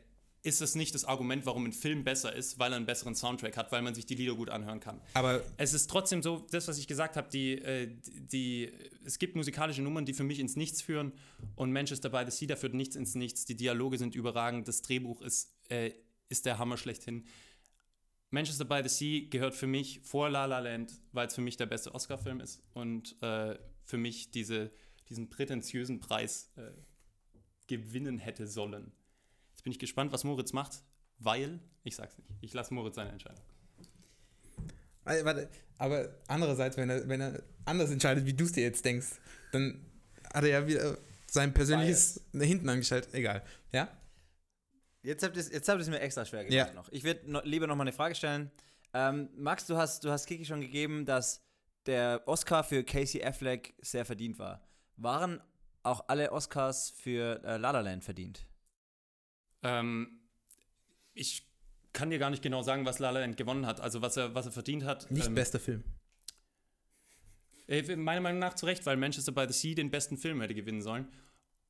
ist es nicht das Argument, warum ein Film besser ist, weil er einen besseren Soundtrack hat, weil man sich die Lieder gut anhören kann. Aber Es ist trotzdem so, das, was ich gesagt habe, die, äh, die, es gibt musikalische Nummern, die für mich ins Nichts führen und Manchester by the Sea, da führt nichts ins Nichts. Die Dialoge sind überragend, das Drehbuch ist, äh, ist der Hammer schlechthin. Manchester by the Sea gehört für mich vor La La Land, weil es für mich der beste Oscar-Film ist und äh, für mich diese, diesen prätentiösen Preis äh, gewinnen hätte sollen. Bin ich gespannt, was Moritz macht, weil, ich sag's nicht, ich lasse Moritz seine Entscheidung. Äh, Warte, aber andererseits, wenn er, wenn er anders entscheidet, wie du es dir jetzt denkst, dann hat er ja wieder sein persönliches hinten angestellt. Egal. Ja? Jetzt habt ihr es jetzt habt ihr's mir extra schwer gemacht Ja. noch. Ich würde no, lieber noch mal eine Frage stellen. Ähm, Max, du hast, du hast Kiki schon gegeben, dass der Oscar für Casey Affleck sehr verdient war. Waren auch alle Oscars für äh, La La Land verdient? Ähm, ich kann dir gar nicht genau sagen, was La La Land gewonnen hat, also was er, was er verdient hat. Nicht ähm, bester Film. äh, Meiner Meinung nach zu Recht, weil Manchester by the Sea den besten Film hätte gewinnen sollen.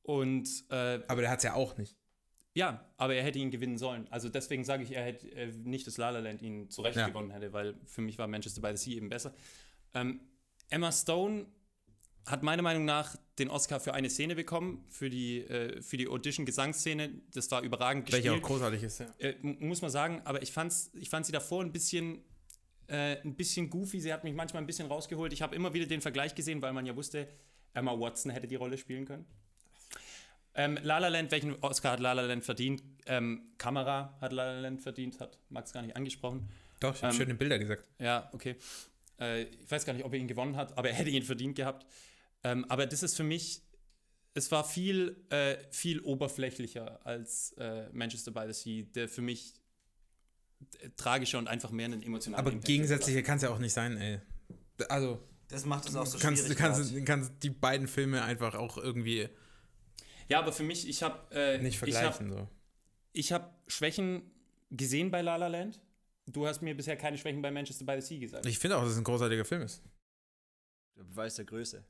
Und äh, Aber der hat es ja auch nicht. ja, aber er hätte ihn gewinnen sollen. Also deswegen sage ich, er hätte äh, nicht, dass La La Land ihn zu Recht Ja. gewonnen hätte, weil für mich war Manchester by the Sea eben besser. Ähm, Emma Stone hat meiner Meinung nach den Oscar für eine Szene bekommen, für die, äh, für die Audition-Gesangsszene. Das war überragend Welcher auch gespielt. großartig ist, ja. Äh, muss man sagen, aber ich, fand's, ich fand sie davor ein bisschen, äh, ein bisschen goofy. Sie hat mich manchmal ein bisschen rausgeholt. Ich habe immer wieder den Vergleich gesehen, weil man ja wusste, Emma Watson hätte die Rolle spielen können. Ähm, La La Land, welchen Oscar hat La La Land verdient? Ähm, Kamera hat La La Land verdient, hat Max gar nicht angesprochen. Doch, ich habe Ähm, schöne Bilder gesagt. Ja, okay. Äh, ich weiß gar nicht, ob er ihn gewonnen hat, aber er hätte ihn verdient gehabt. Ähm, aber das ist für mich, es war viel, äh, viel oberflächlicher als äh, Manchester by the Sea, der für mich äh, tragischer und einfach mehr einen emotionalen Aber Impact gegensätzlicher kann es ja auch nicht sein, ey. Also, Das macht es auch so du kannst, du schwierig. kannst, du kannst die beiden Filme einfach auch irgendwie. Ja, aber für mich, ich habe äh, Nicht ich hab, vergleichen so. ich habe Schwächen gesehen bei La La Land. Du hast mir bisher keine Schwächen bei Manchester by the Sea gesagt. Ich finde auch, dass es ein großartiger Film ist. Der Beweis der Größe.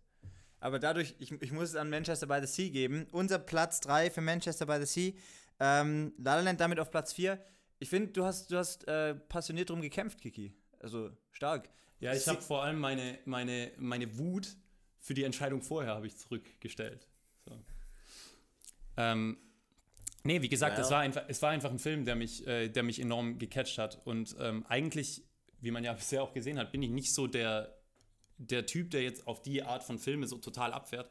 Aber dadurch, ich, ich muss es an Manchester by the Sea geben. Unser Platz 3 für Manchester by the Sea. Ähm, La La damit auf Platz 4. Ich finde, du hast, du hast äh, passioniert drum gekämpft, Kiki. Also stark. ja, ich habe vor allem meine, meine, meine Wut für die Entscheidung vorher habe ich zurückgestellt. So. Ähm, nee, wie gesagt, Well. es, war einfach, es war einfach ein Film, der mich, äh, der mich enorm gecatcht hat. Und ähm, eigentlich, wie man ja <laughs> bisher auch gesehen hat, bin ich nicht so der, der Typ, der jetzt auf die Art von Filme so total abfährt.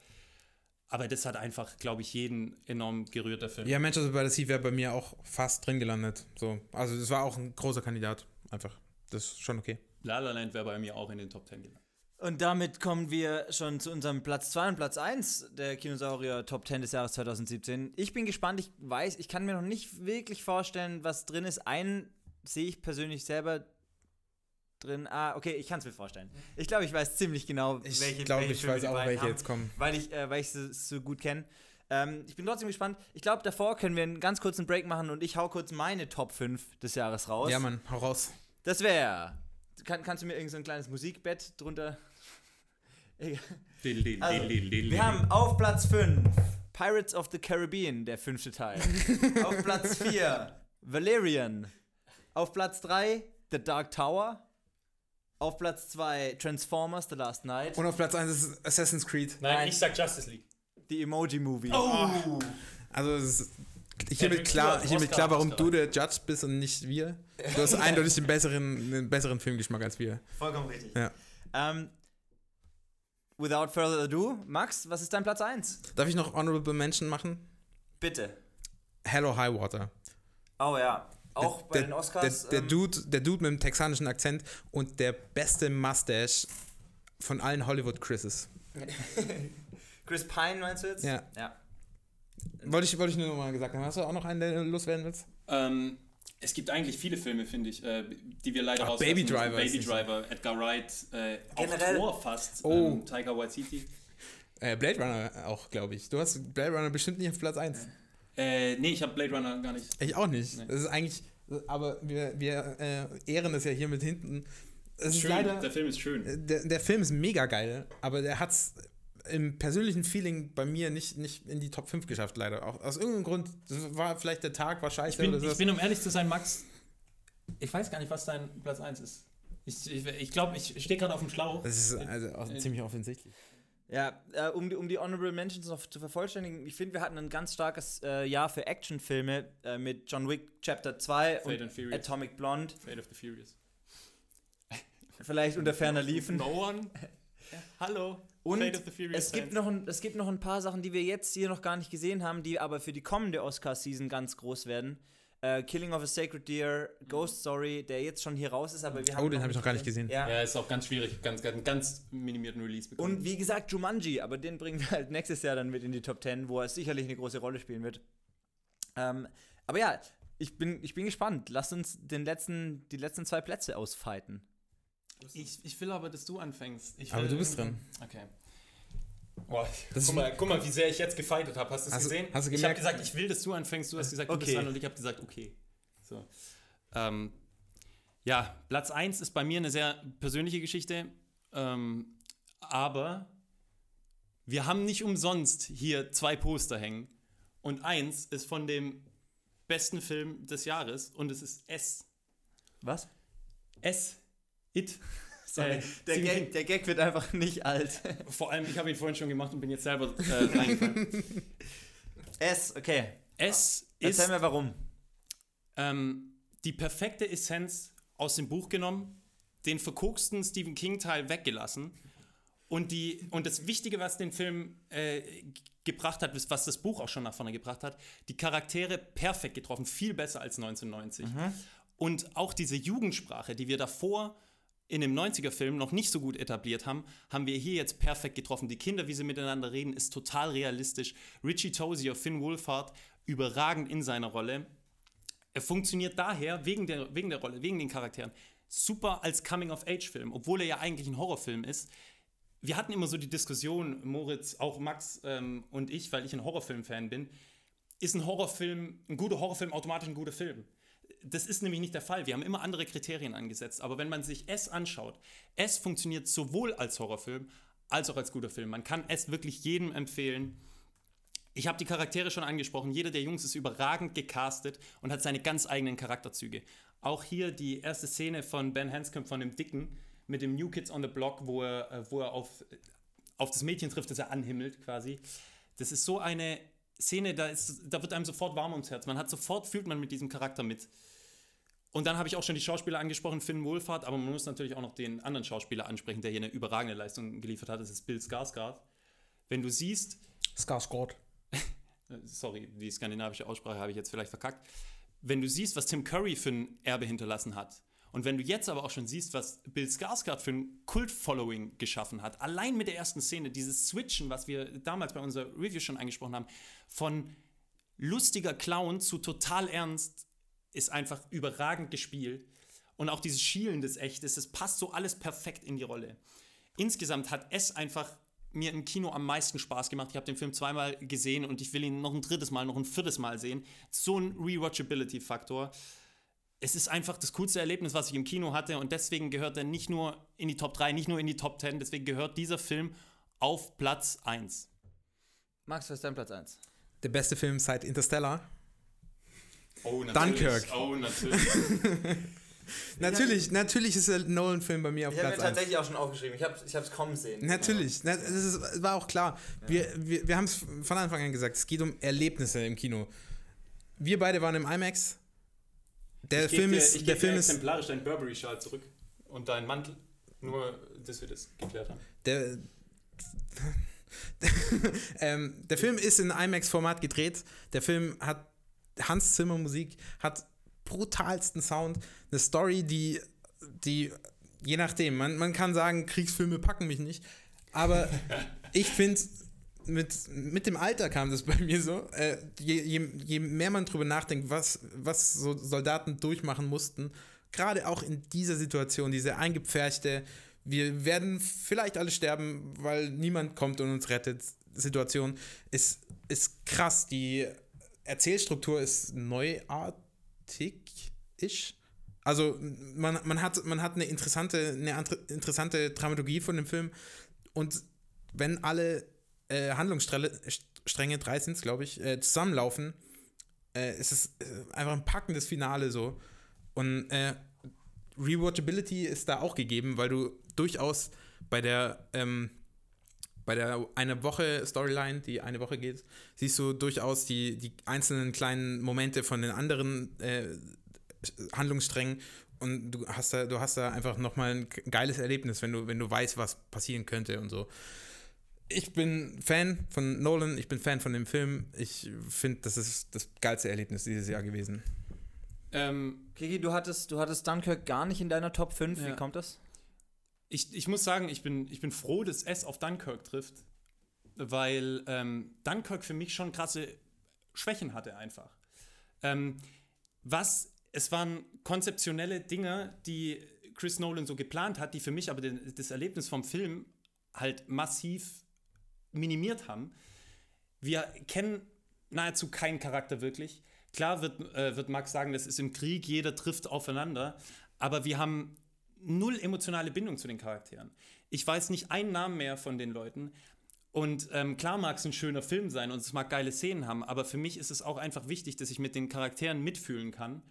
Aber das hat einfach, glaube ich, jeden enorm gerührt, der Film. Ja, Manchester by the Sea wäre bei mir auch fast drin gelandet. So. Also das war auch ein großer Kandidat. Einfach. Das ist schon okay. La La Land wäre bei mir auch in den Top 10 gelandet. Und damit kommen wir schon zu unserem Platz 2 und Platz 1 der Kinosaurier Top 10 des Jahres 2017. Ich bin gespannt, ich weiß, ich kann mir noch nicht wirklich vorstellen, was drin ist. Einen sehe ich persönlich selber drin. Ah, okay, ich kann es mir vorstellen. Ich glaube, ich weiß ziemlich genau, Ich welche glaube, welche ich Filme weiß auch, welche haben, jetzt kommen. Weil ich, äh, weil ich sie so gut kenne. Ähm, ich bin trotzdem gespannt. Ich glaube, davor können wir einen ganz kurzen Break machen und ich hau kurz meine Top 5 des Jahres raus. Ja, Mann, hau raus. Das wäre. Kann, kannst du mir irgend so ein kleines Musikbett drunter. <laughs> Egal. Also, Wir haben auf Platz 5 Pirates of the Caribbean, der fünfte Teil. <laughs> auf Platz 4 Valerian. Auf Platz 3 The Dark Tower. Auf Platz 2 Transformers The Last Night. Und auf Platz 1 ist Assassin's Creed. Nein, Nein. ich sag Justice League. Die Emoji Movie. Oh! Also es ist hiermit klar, hiermit klar, warum du der Judge bist und nicht wir. Du hast <laughs> eindeutig den besseren, den besseren Filmgeschmack als wir. Vollkommen richtig. Ja. Ähm, without further ado, Max, was ist dein Platz 1? Darf ich noch Honorable Mention machen? Bitte. Hello High Water. Oh ja. Auch bei der, den Oscars. Der, der, ähm, Dude, der Dude mit dem texanischen Akzent und der beste Mustache von allen Hollywood-Chrises. <laughs> Chris Pine meinst du jetzt? Ja. Ja. Wollte ich, wollte ich nur noch mal gesagt haben. Hast du auch noch einen, der du loswerden willst? Ähm, es gibt eigentlich viele Filme, finde ich, äh, die wir leider Ach, Baby. Driver Baby nicht so. Driver, Edgar Wright, äh, Generell- auch Thor fast, Oh. ähm, Taika Waititi. Äh, Blade Runner auch, glaube ich. Du hast Blade Runner bestimmt nicht auf Platz 1. Äh, nee, ich habe Blade Runner gar nicht. Ich auch nicht. Nee. Das ist eigentlich, aber wir, wir äh, ehren es ja hier mit hinten. Es Schön, leider, der Film ist schön. der, der Film ist mega geil, aber der hat es im persönlichen Feeling bei mir nicht, nicht in die Top 5 geschafft, leider. Auch aus irgendeinem Grund, war vielleicht der Tag, war scheiße Ich bin, oder so. ich bin, um ehrlich zu sein, Max, ich weiß gar nicht, was dein Platz 1 ist. Ich glaube, ich, ich, glaub, ich stehe gerade auf dem Schlauch. das ist also auch Äh, ziemlich offensichtlich. Ja, äh, um, die, um die Honorable Mentions noch zu vervollständigen, ich finde, wir hatten ein ganz starkes äh, Jahr für Actionfilme äh, mit John Wick Chapter 2 Fate und. Atomic Blonde, Fate of the Furious. vielleicht unter ferner liefen. No one. Hallo. Und. Es gibt, noch ein, es gibt noch ein paar Sachen, die wir jetzt hier noch gar nicht gesehen haben, die aber für die kommende Oscar-Season ganz groß werden. Äh, Killing of a Sacred Deer, Ghost Story, der jetzt schon hier raus ist, aber wir haben Oh, den habe ich noch gar nicht gesehen. Ja. Ja, ist auch ganz schwierig. Ganz, ganz, ganz minimierten Release bekommen. Und wie gesagt, Jumanji, aber den bringen wir halt nächstes Jahr dann mit in die Top 10, wo er sicherlich eine große Rolle spielen wird. Ähm, aber ja, ich bin, ich bin gespannt. Lasst uns den letzten, die letzten zwei Plätze ausfighten. ich, ich will aber, dass du anfängst. Ich Aber will- du bist dran. Okay. Das guck, mal, guck mal, wie sehr ich jetzt gefightet habe. Hast du es du- gesehen? hast du ich habe gemerkt? gesagt, ich will, dass du anfängst. Du hast gesagt, du Okay. bist dran und ich habe gesagt, okay. So. Ähm, ja, Platz 1 ist bei mir eine sehr persönliche Geschichte. Ähm, aber wir haben nicht umsonst hier zwei Poster hängen. Und eins ist von dem besten Film des Jahres und es ist S. Was? S. It. Sorry, Äh, der, Gag, der Gag wird einfach nicht alt. <laughs> Vor allem, ich habe ihn vorhin schon gemacht und bin jetzt selber äh, reingefallen. <laughs> S, okay. S ist Erzähl mir warum. ähm, die perfekte Essenz aus dem Buch genommen, den verkoksten Stephen King-Teil weggelassen und, die, und das Wichtige, was den Film äh, gebracht hat, was das Buch auch schon nach vorne gebracht hat, die Charaktere perfekt getroffen, viel besser als 1990. Und auch diese Jugendsprache, die wir davor in dem 90er-Film noch nicht so gut etabliert haben, haben wir hier jetzt perfekt getroffen. Die Kinder, wie sie miteinander reden, ist total realistisch. Richie Tozier, Finn Wolfhard, überragend in seiner Rolle. Er funktioniert daher, wegen der, wegen der Rolle, wegen den Charakteren, super als Coming-of-Age-Film, obwohl er ja eigentlich ein Horrorfilm ist, wir hatten immer so die Diskussion, Moritz, auch Max ähm, und ich, weil ich ein Horrorfilm-Fan bin, ist ein Horrorfilm, ein guter Horrorfilm automatisch ein guter Film? Das ist nämlich nicht der Fall. Wir haben immer andere Kriterien angesetzt. Aber wenn man sich S anschaut, S funktioniert sowohl als Horrorfilm als auch als guter Film. Man kann S wirklich jedem empfehlen. Ich habe die Charaktere schon angesprochen. Jeder der Jungs ist überragend gecastet und hat seine ganz eigenen Charakterzüge. Auch hier die erste Szene von Ben Hanscom von dem Dicken mit dem New Kids on the Block, wo er, äh, wo er auf, auf das Mädchen trifft, das er anhimmelt quasi. Das ist so eine Szene, da, ist, da wird einem sofort warm ums Herz. Man hat sofort, fühlt man mit diesem Charakter mit. Und dann habe ich auch schon die Schauspieler angesprochen, Finn Wohlfahrt, aber man muss natürlich auch noch den anderen Schauspieler ansprechen, der hier eine überragende Leistung geliefert hat. Das ist Bill Skarsgård. Wenn du siehst. Skarsgård. <laughs> Sorry, die skandinavische Aussprache habe ich jetzt vielleicht verkackt. Wenn du siehst, was Tim Curry für ein Erbe hinterlassen hat, und wenn du jetzt aber auch schon siehst, was Bill Skarsgård für ein Kult-Following geschaffen hat, allein mit der ersten Szene, dieses Switchen, was wir damals bei unserer Review schon angesprochen haben, von lustiger Clown zu total ernst, ist einfach überragend gespielt. Und auch dieses Schielen des Echtes, das passt so alles perfekt in die Rolle. Insgesamt hat es einfach mir im Kino am meisten Spaß gemacht. Ich habe den Film zweimal gesehen und ich will ihn noch ein drittes Mal, noch ein viertes Mal sehen. So ein Rewatchability-Faktor. Es ist einfach das coolste Erlebnis, was ich im Kino hatte und deswegen gehört er nicht nur in die Top 3, nicht nur in die Top 10, deswegen gehört dieser Film auf Platz 1. Max, was ist dein Platz 1? Der beste Film seit Interstellar. Oh, natürlich. Dunkirk. Oh, <laughs> natürlich. natürlich, natürlich ist der Nolan-Film bei mir auf ich Platz 1. Ich habe mir tatsächlich auch schon aufgeschrieben. Ich habe es kommen sehen. Natürlich, ja. das ist, war auch klar. Ja. Wir, wir, wir haben es von Anfang an gesagt, es geht um Erlebnisse im Kino. Wir beide waren im IMAX. Der ich Film dir, ist. Ich der Film dir exemplarisch deinen Burberry-Schal zurück und deinen Mantel. Nur, dass wir das geklärt haben. Der, <laughs> ähm, der Film ist in IMAX-Format gedreht. Der Film hat Hans Zimmer Musik, hat brutalsten Sound, eine Story, die, die je nachdem, man, man kann sagen, Kriegsfilme packen mich nicht, aber <laughs> ich finde, mit, mit dem Alter kam das bei mir so, äh, je, je, je mehr man drüber nachdenkt, was, was so Soldaten durchmachen mussten, gerade auch in dieser Situation, diese eingepferchte, wir werden vielleicht alle sterben, weil niemand kommt und uns rettet, Situation, ist, ist krass. Die Erzählstruktur ist neuartig ich. Also man, man, hat, man hat eine interessante, eine interessante Dramaturgie von dem Film und wenn alle äh, Handlungsstränge, drei sind es, glaube ich, äh, zusammenlaufen, äh, ist es äh, einfach ein packendes Finale so. Und äh, Rewatchability ist da auch gegeben, weil du durchaus bei der ähm, bei der eine Woche Storyline, die eine Woche geht, siehst du durchaus die, die einzelnen kleinen Momente von den anderen äh, Handlungssträngen und du hast da, du hast da einfach nochmal ein geiles Erlebnis, wenn du, wenn du weißt, was passieren könnte und so. Ich bin Fan von Nolan, ich bin Fan von dem Film. Ich finde, das ist das geilste Erlebnis dieses Jahr gewesen. Ähm, Kiki, du hattest, du hattest Dunkirk gar nicht in deiner Top 5. Ja. Wie kommt das? Ich, ich muss sagen, ich bin, ich bin froh, dass S auf Dunkirk trifft, weil ähm, Dunkirk für mich schon krasse Schwächen hatte einfach. Ähm, was es waren konzeptionelle Dinge, die Chris Nolan so geplant hat, die für mich aber den, das Erlebnis vom Film halt massiv minimiert haben. Wir kennen nahezu keinen Charakter wirklich. Klar wird, äh, wird Max sagen, das ist im Krieg, jeder trifft aufeinander, aber wir haben null emotionale Bindung zu den Charakteren. Ich weiß nicht einen Namen mehr von den Leuten. Und ähm, klar mag es ein schöner Film sein und es mag geile Szenen haben, aber für mich ist es auch einfach wichtig, dass ich mit den Charakteren mitfühlen kann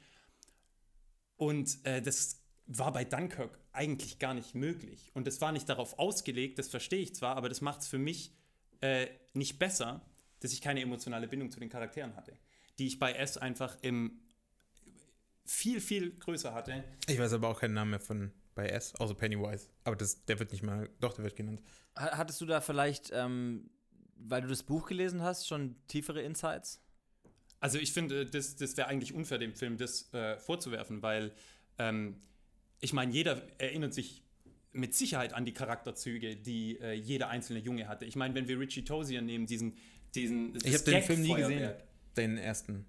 und äh, das war bei Dunkirk eigentlich gar nicht möglich. Und es war nicht darauf ausgelegt, das verstehe ich zwar, aber das macht es für mich äh, nicht besser, dass ich keine emotionale Bindung zu den Charakteren hatte, die ich bei S einfach im viel, viel größer hatte. Ich weiß aber auch keinen Namen mehr von bei S, außer Pennywise. Aber das, der wird nicht mal, doch, der wird genannt. Hattest du da vielleicht, ähm, weil du das Buch gelesen hast, schon tiefere Insights? Also ich finde, das, das wäre eigentlich unfair, dem Film das äh, vorzuwerfen, weil ähm, ich meine, jeder erinnert sich mit Sicherheit an die Charakterzüge, die äh, jeder einzelne Junge hatte. Ich meine, wenn wir Richie Tozier nehmen, diesen, diesen Ich habe den Film nie gesehen, den ersten.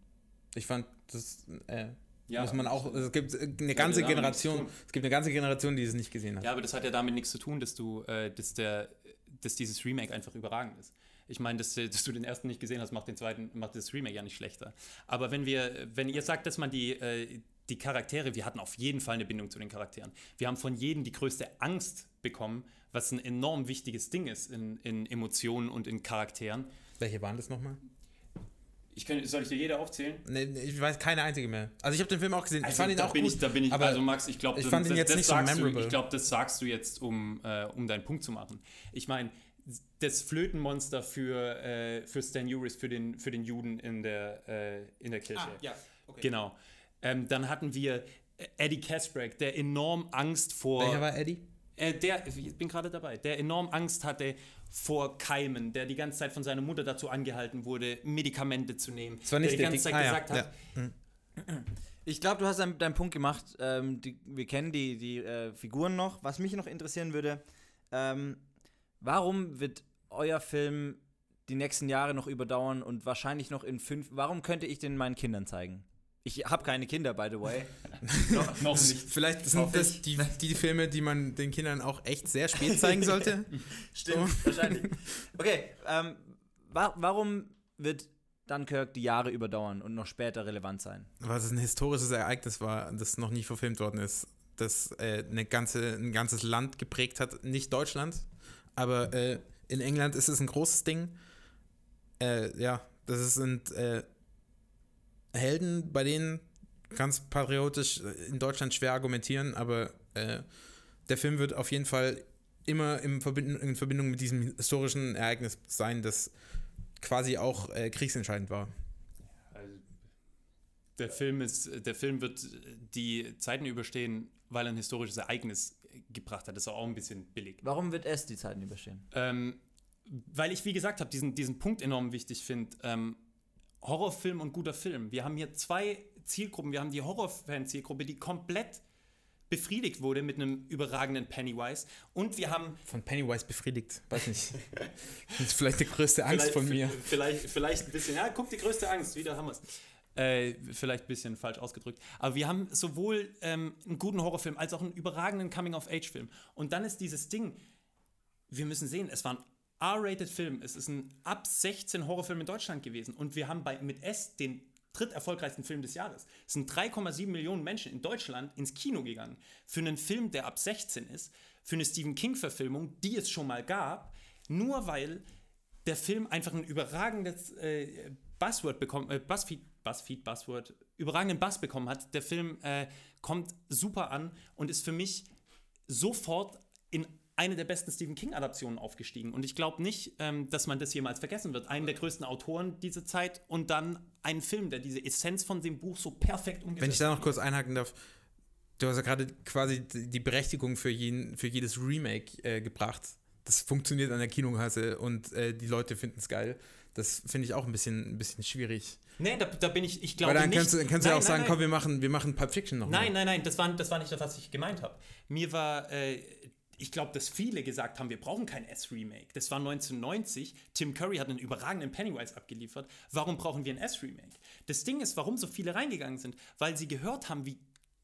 Ich fand das, äh, Ja, Muss man auch, es gibt eine ganze zu Generation, es gibt eine ganze Generation, die es nicht gesehen hat. Ja, aber das hat ja damit nichts zu tun, dass du, äh, dass der, dass dieses Remake einfach überragend ist. Ich meine, dass, äh, dass du den ersten nicht gesehen hast, macht den zweiten, macht das Remake ja nicht schlechter. Aber wenn wir, wenn ihr sagt, dass man die, äh, die Charaktere, wir hatten auf jeden Fall eine Bindung zu den Charakteren. Wir haben von jedem die größte Angst bekommen, was ein enorm wichtiges Ding ist in, in Emotionen und in Charakteren. Welche waren das nochmal? Ich kann, soll ich dir jede aufzählen? Nee, nee, ich weiß keine einzige mehr. Also ich habe den Film auch gesehen. ich fand ihn auch bin gut. Ich, da bin ich, aber also Max, ich glaube, ich fand ihn jetzt nicht so memorable. Du, ich glaube, das sagst du jetzt, um, äh, um deinen Punkt zu machen. Ich meine, das Flötenmonster für, äh, für Stan Uris, für den, für den Juden in der, äh, in der Kirche. ja, okay. Genau. Ähm, dann hatten wir äh, Eddie Kasprek, der enorm Angst vor. Welcher war Eddie? Äh, der, ich bin gerade dabei, der enorm Angst hatte vor Keimen, der die ganze Zeit von seiner Mutter dazu angehalten wurde, Medikamente zu nehmen. Das war nicht der die der ganze Zeit Dick- ah, ja, gesagt hat, ja. Ich glaube, du hast deinen, deinen Punkt gemacht. Ähm, die, wir kennen die, die äh, Figuren noch. Was mich noch interessieren würde, ähm, warum wird euer Film die nächsten Jahre noch überdauern und wahrscheinlich noch in fünf. Warum könnte ich den meinen Kindern zeigen? Ich habe keine Kinder, by the way. <laughs> noch, noch nicht. Vielleicht sind Hoffe das die, die Filme, die man den Kindern auch echt sehr spät zeigen <laughs> sollte. Stimmt, wahrscheinlich. <laughs> Okay, ähm, wa warum wird Dunkirk die Jahre überdauern und noch später relevant sein? Was es ein historisches Ereignis war, das noch nie verfilmt worden ist, das äh, eine ganze, ein ganzes Land geprägt hat. Nicht Deutschland, aber äh, in England ist es ein großes Ding. Äh, ja, das sind äh, Helden, bei denen ganz patriotisch äh, in Deutschland schwer argumentieren, aber äh, der Film wird auf jeden Fall immer im Verbind in Verbindung mit diesem historischen Ereignis sein, das quasi auch äh, kriegsentscheidend war. Also, der Film ist, der Film wird die Zeiten überstehen, weil er ein historisches Ereignis gebracht hat. Das ist auch ein bisschen billig. Warum wird es die Zeiten überstehen? Ähm, weil ich, wie gesagt habe, diesen, diesen Punkt enorm wichtig finde. Ähm, Horrorfilm und guter Film. Wir haben hier zwei Zielgruppen. Wir haben die Horrorfan-Zielgruppe, die komplett befriedigt wurde mit einem überragenden Pennywise. Und wir haben Von Pennywise befriedigt, weiß nicht. Das ist vielleicht die größte Angst Vielleicht- von mir. Vielleicht, vielleicht ein bisschen, ja, guck, die größte Angst, wieder haben wir es. Äh, vielleicht ein bisschen falsch ausgedrückt. Aber wir haben sowohl ähm, einen guten Horrorfilm als auch einen überragenden Coming-of-Age-Film. Und dann ist dieses Ding, wir müssen sehen, es war ein R-rated Film, es ist ein ab 16 Horrorfilm in Deutschland gewesen. Und wir haben bei, mit S den dritterfolgreichsten Film des Jahres. Es sind 3,7 Millionen Menschen in Deutschland ins Kino gegangen. Für einen Film, der ab 16 ist, für eine Stephen King-Verfilmung, die es schon mal gab, nur weil der Film einfach ein überragendes äh, Buzzword bekommen, äh, Buzzfeed, Buzzfeed, Buzzword, überragenden Bass bekommen hat. Der Film äh, kommt super an und ist für mich sofort in eine der besten Stephen King-Adaptionen aufgestiegen. Und ich glaube nicht, ähm, dass man das jemals vergessen wird. Einen der größten Autoren dieser Zeit und dann einen Film, der diese Essenz von dem Buch so perfekt umgesetzt Wenn ich da noch kurz einhaken darf, du hast ja gerade quasi die Berechtigung für, jeden, für jedes Remake äh, gebracht. Das funktioniert an der Kinokasse und äh, die Leute finden es geil. Das finde ich auch ein bisschen, ein bisschen schwierig. Nee, da, da bin ich, ich glaube Weil dann nicht. kannst du, dann kannst du ja auch nein, sagen, nein. komm, wir machen, wir machen Pulp Fiction noch Nein, nein, nein, das war, das war nicht das, was ich gemeint habe. Mir war, äh, ich glaube, dass viele gesagt haben, wir brauchen kein S-Remake. Das war 1990. Tim Curry hat einen überragenden Pennywise abgeliefert. Warum brauchen wir ein S-Remake? Das Ding ist, warum so viele reingegangen sind, weil sie gehört haben, wie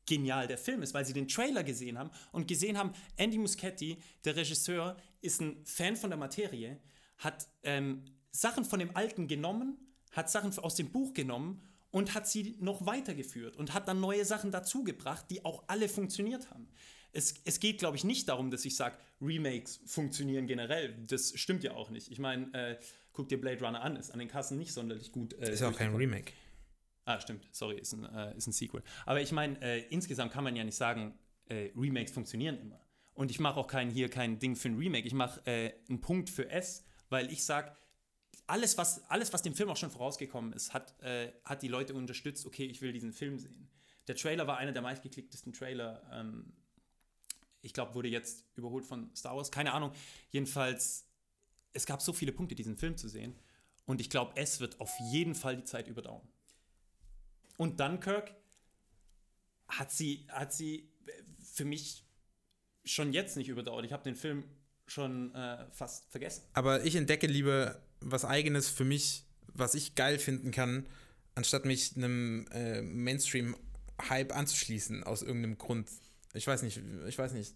genial der Film ist, weil sie den Trailer gesehen haben und gesehen haben, Andy Muschietti, der Regisseur, ist ein Fan von der Materie, hat ähm, Sachen von dem Alten genommen, hat Sachen aus dem Buch genommen und hat sie noch weitergeführt und hat dann neue Sachen dazugebracht, die auch alle funktioniert haben. Es, es geht, glaube ich, nicht darum, dass ich sage, Remakes funktionieren generell. Das stimmt ja auch nicht. Ich meine, äh, guck dir Blade Runner an, ist an den Kassen nicht sonderlich gut. Äh, Ist ja auch kein. Remake. Ah, stimmt, sorry, ist ein, äh, ist ein Sequel. Aber ich meine, äh, insgesamt kann man ja nicht sagen, äh, Remakes funktionieren immer. Und ich mache auch kein, hier kein Ding für ein Remake. Ich mache äh, einen Punkt für S, weil ich sage, alles was, alles, was dem Film auch schon vorausgekommen ist, hat, äh, hat die Leute unterstützt, okay, ich will diesen Film sehen. Der Trailer war einer der meistgeklicktesten Trailer. Ähm, ich glaube, wurde jetzt überholt von Star Wars. Keine Ahnung. Jedenfalls, es gab so viele Punkte, diesen Film zu sehen. Und ich glaube, es wird auf jeden Fall die Zeit überdauern. Und Dunkirk hat sie, hat sie für mich schon jetzt nicht überdauert. Ich habe den Film schon äh, fast vergessen. Aber ich entdecke lieber was Eigenes für mich, was ich geil finden kann, anstatt mich einem äh, Hype anzuschließen aus irgendeinem Grund. Ich weiß nicht, ich weiß nicht,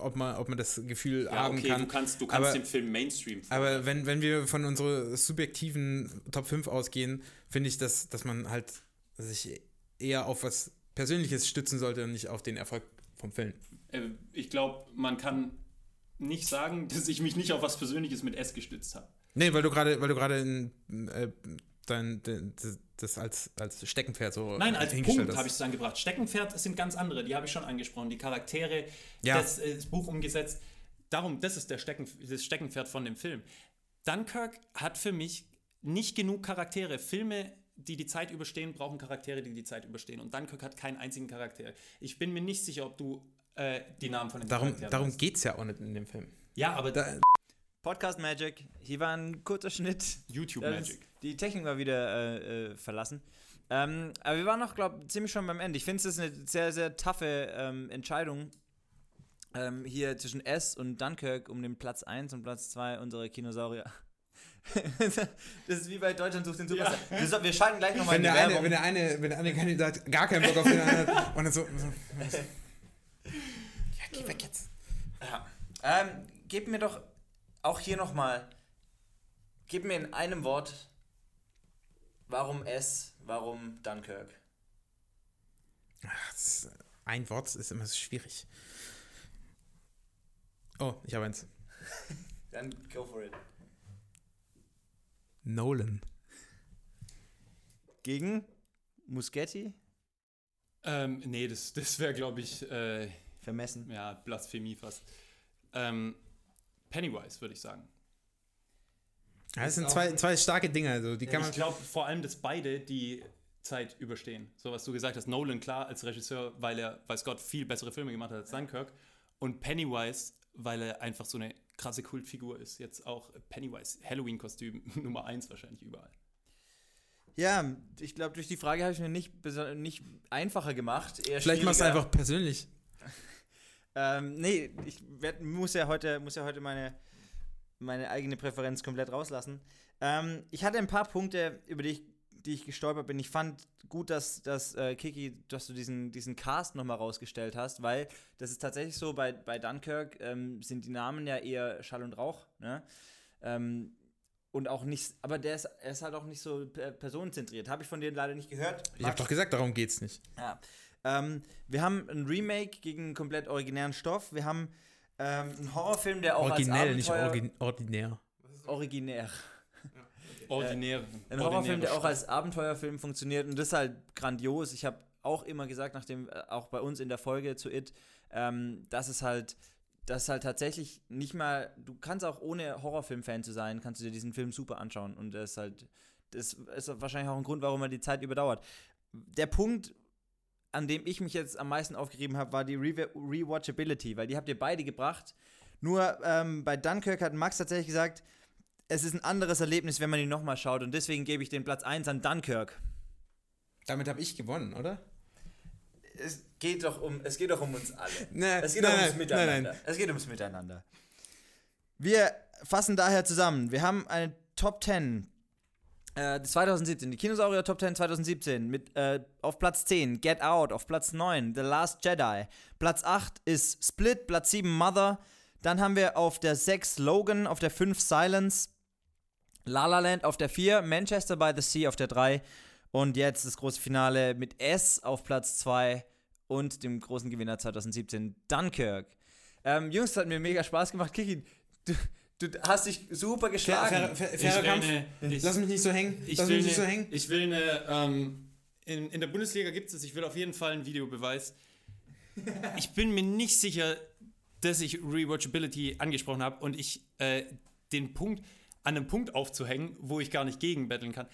ob man, ob man das Gefühl Ja, haben okay, kann. du kannst, du kannst aber, den Film Mainstream aber wenn, wenn wir von unserer subjektiven Top 5 ausgehen, finde ich, dass, dass man halt sich eher auf was Persönliches stützen sollte und nicht auf den Erfolg vom Film. Äh, ich glaube, man kann nicht sagen, <laughs> dass ich mich nicht auf was Persönliches mit S gestützt habe. Nee, weil du gerade, weil du gerade in, äh, dein, de- de- das als, als Steckenpferd so Nein, als Punkt habe ich es angebracht. Steckenpferd sind ganz andere, die habe ich schon angesprochen. Die Charaktere, Ja. das, äh, das Buch umgesetzt. Darum, das ist der Stecken, das Steckenpferd von dem Film. Dunkirk hat für mich nicht genug Charaktere. Filme, die die Zeit überstehen, brauchen Charaktere, die die Zeit überstehen. Und Dunkirk hat keinen einzigen Charakter. Ich bin mir nicht sicher, ob du äh, die Namen von den Darum, Charakteren darum geht es ja auch nicht in dem Film. Ja, aber Da, Podcast Magic. Hier war ein kurzer Schnitt. YouTube Das Magic. Die Technik war wieder äh, äh, verlassen. Ähm, aber wir waren noch, glaube ich, ziemlich schon beim Ende. Ich finde, es ist eine sehr, sehr taffe ähm, Entscheidung ähm, hier zwischen S und Dunkirk um den Platz 1 und Platz 2 unserer Kinosaurier. <laughs> das ist wie bei Deutschland sucht den Superstar. Wir, so, wir schalten gleich nochmal wenn, in die der eine, Werbung. wenn, der eine, wenn der eine Kandidat gar keinen Bock auf den anderen und dann so, so ja, geh weg jetzt. Ja. Ähm, gib mir doch auch hier nochmal, gib mir in einem Wort, warum S, warum Dunkirk? Ach, ist, ein Wort ist immer so schwierig. Oh, ich habe eins. <laughs> Dann go for it. Nolan. Gegen Muschetti? Ähm, nee, das, das wäre, glaube ich, äh, Vermessen. ja, Blasphemie fast. Ähm, Pennywise, würde ich sagen. Das sind zwei, zwei starke Dinge, also die kann. Ich glaube vor allem, dass beide die Zeit überstehen. So was du gesagt hast, Nolan klar als Regisseur, weil er, weiß Gott, viel bessere Filme gemacht hat als Dunkirk. Und Pennywise, weil er einfach so eine krasse Kultfigur ist. Jetzt auch Pennywise, Halloween-Kostüm <laughs> Nummer eins wahrscheinlich überall. Ja, ich glaube, durch die Frage habe ich mir nicht, nicht einfacher gemacht. Eher Vielleicht machst du einfach persönlich. <laughs> Ähm, nee, ich werd, muss ja heute, muss ja heute meine, meine eigene Präferenz komplett rauslassen. Ähm, ich hatte ein paar Punkte, über die ich, die ich gestolpert bin. Ich fand gut, dass, dass äh, Kiki, dass du diesen, diesen Cast nochmal rausgestellt hast, weil das ist tatsächlich so, bei, bei Dunkirk ähm, sind die Namen ja eher Schall und Rauch, ne? Ähm, und auch nicht, aber der ist, er ist halt auch nicht so per- personenzentriert. Habe ich von dir leider nicht gehört. Ich habe doch gesagt, darum geht's nicht. Ja. Ähm, wir haben ein Remake gegen einen komplett originären Stoff. Wir haben ähm, einen Horrorfilm, der auch Originell, nicht als Abenteuer orgi ordinär. originär. Ordinäre. Ein Horrorfilm, der auch als Abenteuerfilm funktioniert und das ist halt grandios. Ich habe auch immer gesagt, nachdem äh, auch bei uns in der Folge zu It, ähm, dass es halt, dass halt tatsächlich nicht mal, du kannst auch ohne Horrorfilm-Fan zu sein, kannst du dir diesen Film super anschauen und das ist halt, das ist wahrscheinlich auch ein Grund, warum er die Zeit überdauert. Der Punkt, an dem ich mich jetzt am meisten aufgerieben habe, war die Re Rewatchability, weil die habt ihr beide gebracht. Nur ähm, bei Dunkirk hat Max tatsächlich gesagt, es ist ein anderes Erlebnis, wenn man ihn nochmal schaut. Und deswegen gebe ich den Platz 1 an Dunkirk. Damit habe ich gewonnen, oder? Es geht doch um, es geht doch um uns alle. <laughs> Nee, Es geht nein, doch ums Miteinander. nein, nein. Es geht ums Miteinander. Wir fassen daher zusammen. Wir haben eine Top 10. Äh, 2017, die Kinosaurier Top 10 2017 mit äh, auf Platz 10 Get Out, auf Platz 9 The Last Jedi, Platz 8 ist Split, Platz 7 Mother, dann haben wir auf der 6 Logan, auf der 5 Silence, La La Land auf der 4, Manchester by the Sea auf der 3 und jetzt das große Finale mit S auf Platz 2 und dem großen Gewinner 2017, Dunkirk. Ähm, Jungs, es hat mir mega Spaß gemacht. Kiki, du, du hast dich super geschlagen. Fair, fair, Ich fairer will Kampf. eine- ich- Lass mich nicht so hängen. Ich Lass will, mich nicht so eine, hängen. ich will eine, ähm, in, in der Bundesliga gibt es, ich will auf jeden Fall einen Videobeweis. <laughs> Ich bin mir nicht sicher, dass ich Rewatchability angesprochen habe und ich äh, den Punkt an einem Punkt aufzuhängen, wo ich gar nicht gegen betteln kann.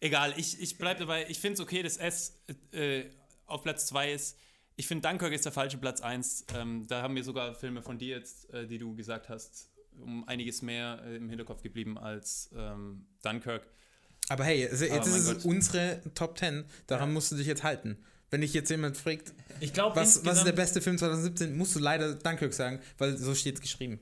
Egal, ich, ich bleibe dabei. Ich finde es okay, dass S äh, auf Platz 2 ist. Ich finde, Dunkirk ist der falsche Platz 1. Ähm, da haben mir sogar Filme von dir jetzt, äh, die du gesagt hast, um einiges mehr äh, im Hinterkopf geblieben als ähm, Dunkirk. Aber hey, jetzt Aber ist es Gott. unsere Top 10. Daran musst du dich jetzt halten. Wenn dich jetzt jemand fragt, Ich glaube, was, was ist der beste Film 2017, musst du leider Dunkirk sagen, weil so steht es geschrieben.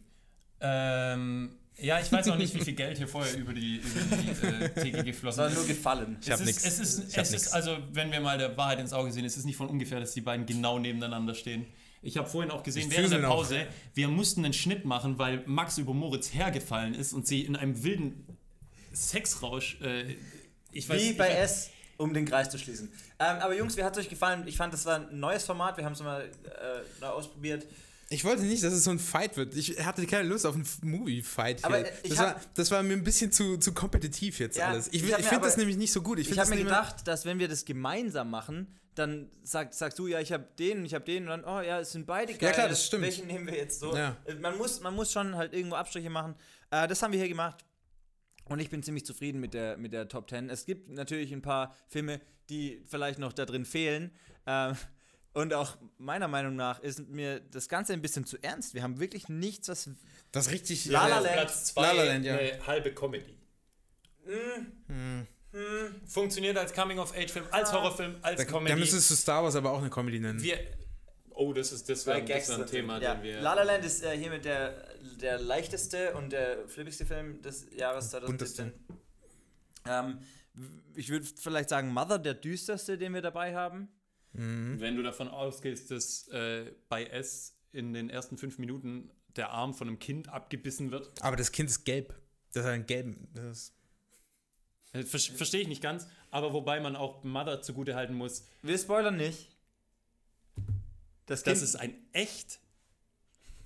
Ähm, Ja, ich weiß auch nicht, wie viel Geld hier vorher über die, über die äh, Theke geflossen ist. nur gefallen. Ich hab es nix. Ist, es ist, Ich hab es nix. ist also, wenn wir mal der Wahrheit ins Auge sehen, es ist nicht von ungefähr, dass die beiden genau nebeneinander stehen. Ich habe vorhin auch gesehen, Ich während der füßel noch. Pause, wir mussten einen Schnitt machen, weil Max über Moritz hergefallen ist und sie in einem wilden Sexrausch. Äh, ich weiß, Wie ich bei weiß- S, um den Kreis zu schließen. Ähm, aber Jungs, wie hat es euch gefallen? Ich fand, das war ein neues Format. Wir haben es mal äh, neu ausprobiert. Ich wollte nicht, dass es so ein Fight wird. Ich hatte keine Lust auf einen Movie-Fight. Aber hier. ich Das, hab- war, das war mir ein bisschen zu, zu kompetitiv jetzt Ja, alles. Ich, ich ich, finde das nämlich nicht so gut. Ich, Ich habe mir gedacht, dass wenn wir das gemeinsam machen, dann sag, sagst du, ja, ich habe den und ich habe den und dann, oh ja, es sind beide geil. klar, das stimmt. Welchen nehmen wir jetzt so? Ja. Äh, Man, muss, man muss schon halt irgendwo Abstriche machen. Äh, das haben wir hier gemacht. Und ich bin ziemlich zufrieden mit der, mit der Top 10. Es gibt natürlich ein paar Filme, die vielleicht noch da drin fehlen. Ähm, und auch meiner Meinung nach ist mir das Ganze ein bisschen zu ernst. Wir haben wirklich nichts, was. Das ist richtig. La La äh, Land. Platz 2 La La Land, ja. eine halbe Comedy. Funktioniert als Coming-of-Age-Film, als Horrorfilm, als Da, Comedy. da müsstest du Star Wars aber auch eine Comedy nennen. wir, oh, das ist das wäre ein Thema, ja. den wir. La La Land ist äh, hiermit der, der leichteste und der flippigste Film des Jahres 2017. Ähm, ich würde vielleicht sagen, Mother, der düsterste, den wir dabei haben. Wenn du davon ausgehst, dass äh, bei S in den ersten fünf Minuten der Arm von einem Kind abgebissen wird, aber das Kind ist gelb. Das hat einen gelben. Das ist, ver verstehe ich nicht ganz, aber wobei man auch Mother zugute halten muss, Wir spoilern nicht. Das Kind dass es ein echt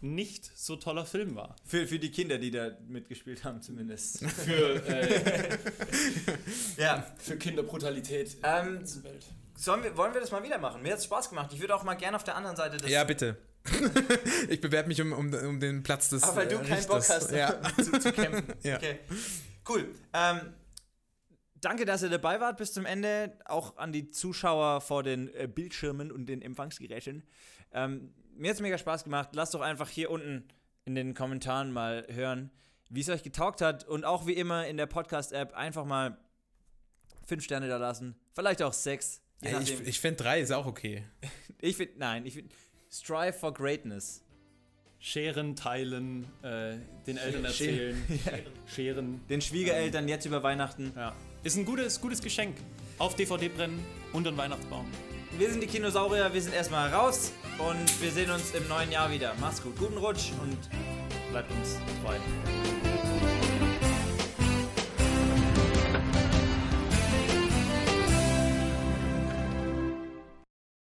nicht so toller Film war. für, für die Kinder, die da mitgespielt haben, zumindest. <laughs> Für, äh, <laughs> ja. für Kinderbrutalität Ähm, in Welt. sollen wir, wollen wir das mal wieder machen? Mir hat es Spaß gemacht. Ich würde auch mal gerne auf der anderen Seite das. ja, bitte. <laughs> ich bewerbe mich um, um, um den Platz des. Aber weil du äh, keinen Bock Richters. hast, Ja. zu, zu kämpfen. Ja. Okay. Cool. Ähm, danke, dass ihr dabei wart bis zum Ende. Auch an die Zuschauer vor den äh, Bildschirmen und den Empfangsgeräten. Ähm, mir hat es mega Spaß gemacht. Lasst doch einfach hier unten in den Kommentaren mal hören, wie es euch getaugt hat. Und auch wie immer in der Podcast-App einfach mal fünf Sterne da lassen. Vielleicht auch sechs. Ey, ich ich finde drei ist auch okay. <laughs> Ich finde, nein, ich finde, strive for greatness. Scheren, teilen, äh, den Eltern erzählen, <laughs> scheren. Den Schwiegereltern jetzt über Weihnachten. Ja. Ist ein gutes, gutes Geschenk. Auf DVD brennen, unter den Weihnachtsbaum. Wir sind die Kinosaurier, wir sind erstmal raus und wir sehen uns im neuen Jahr wieder. Macht's gut, guten Rutsch und bleibt uns treu.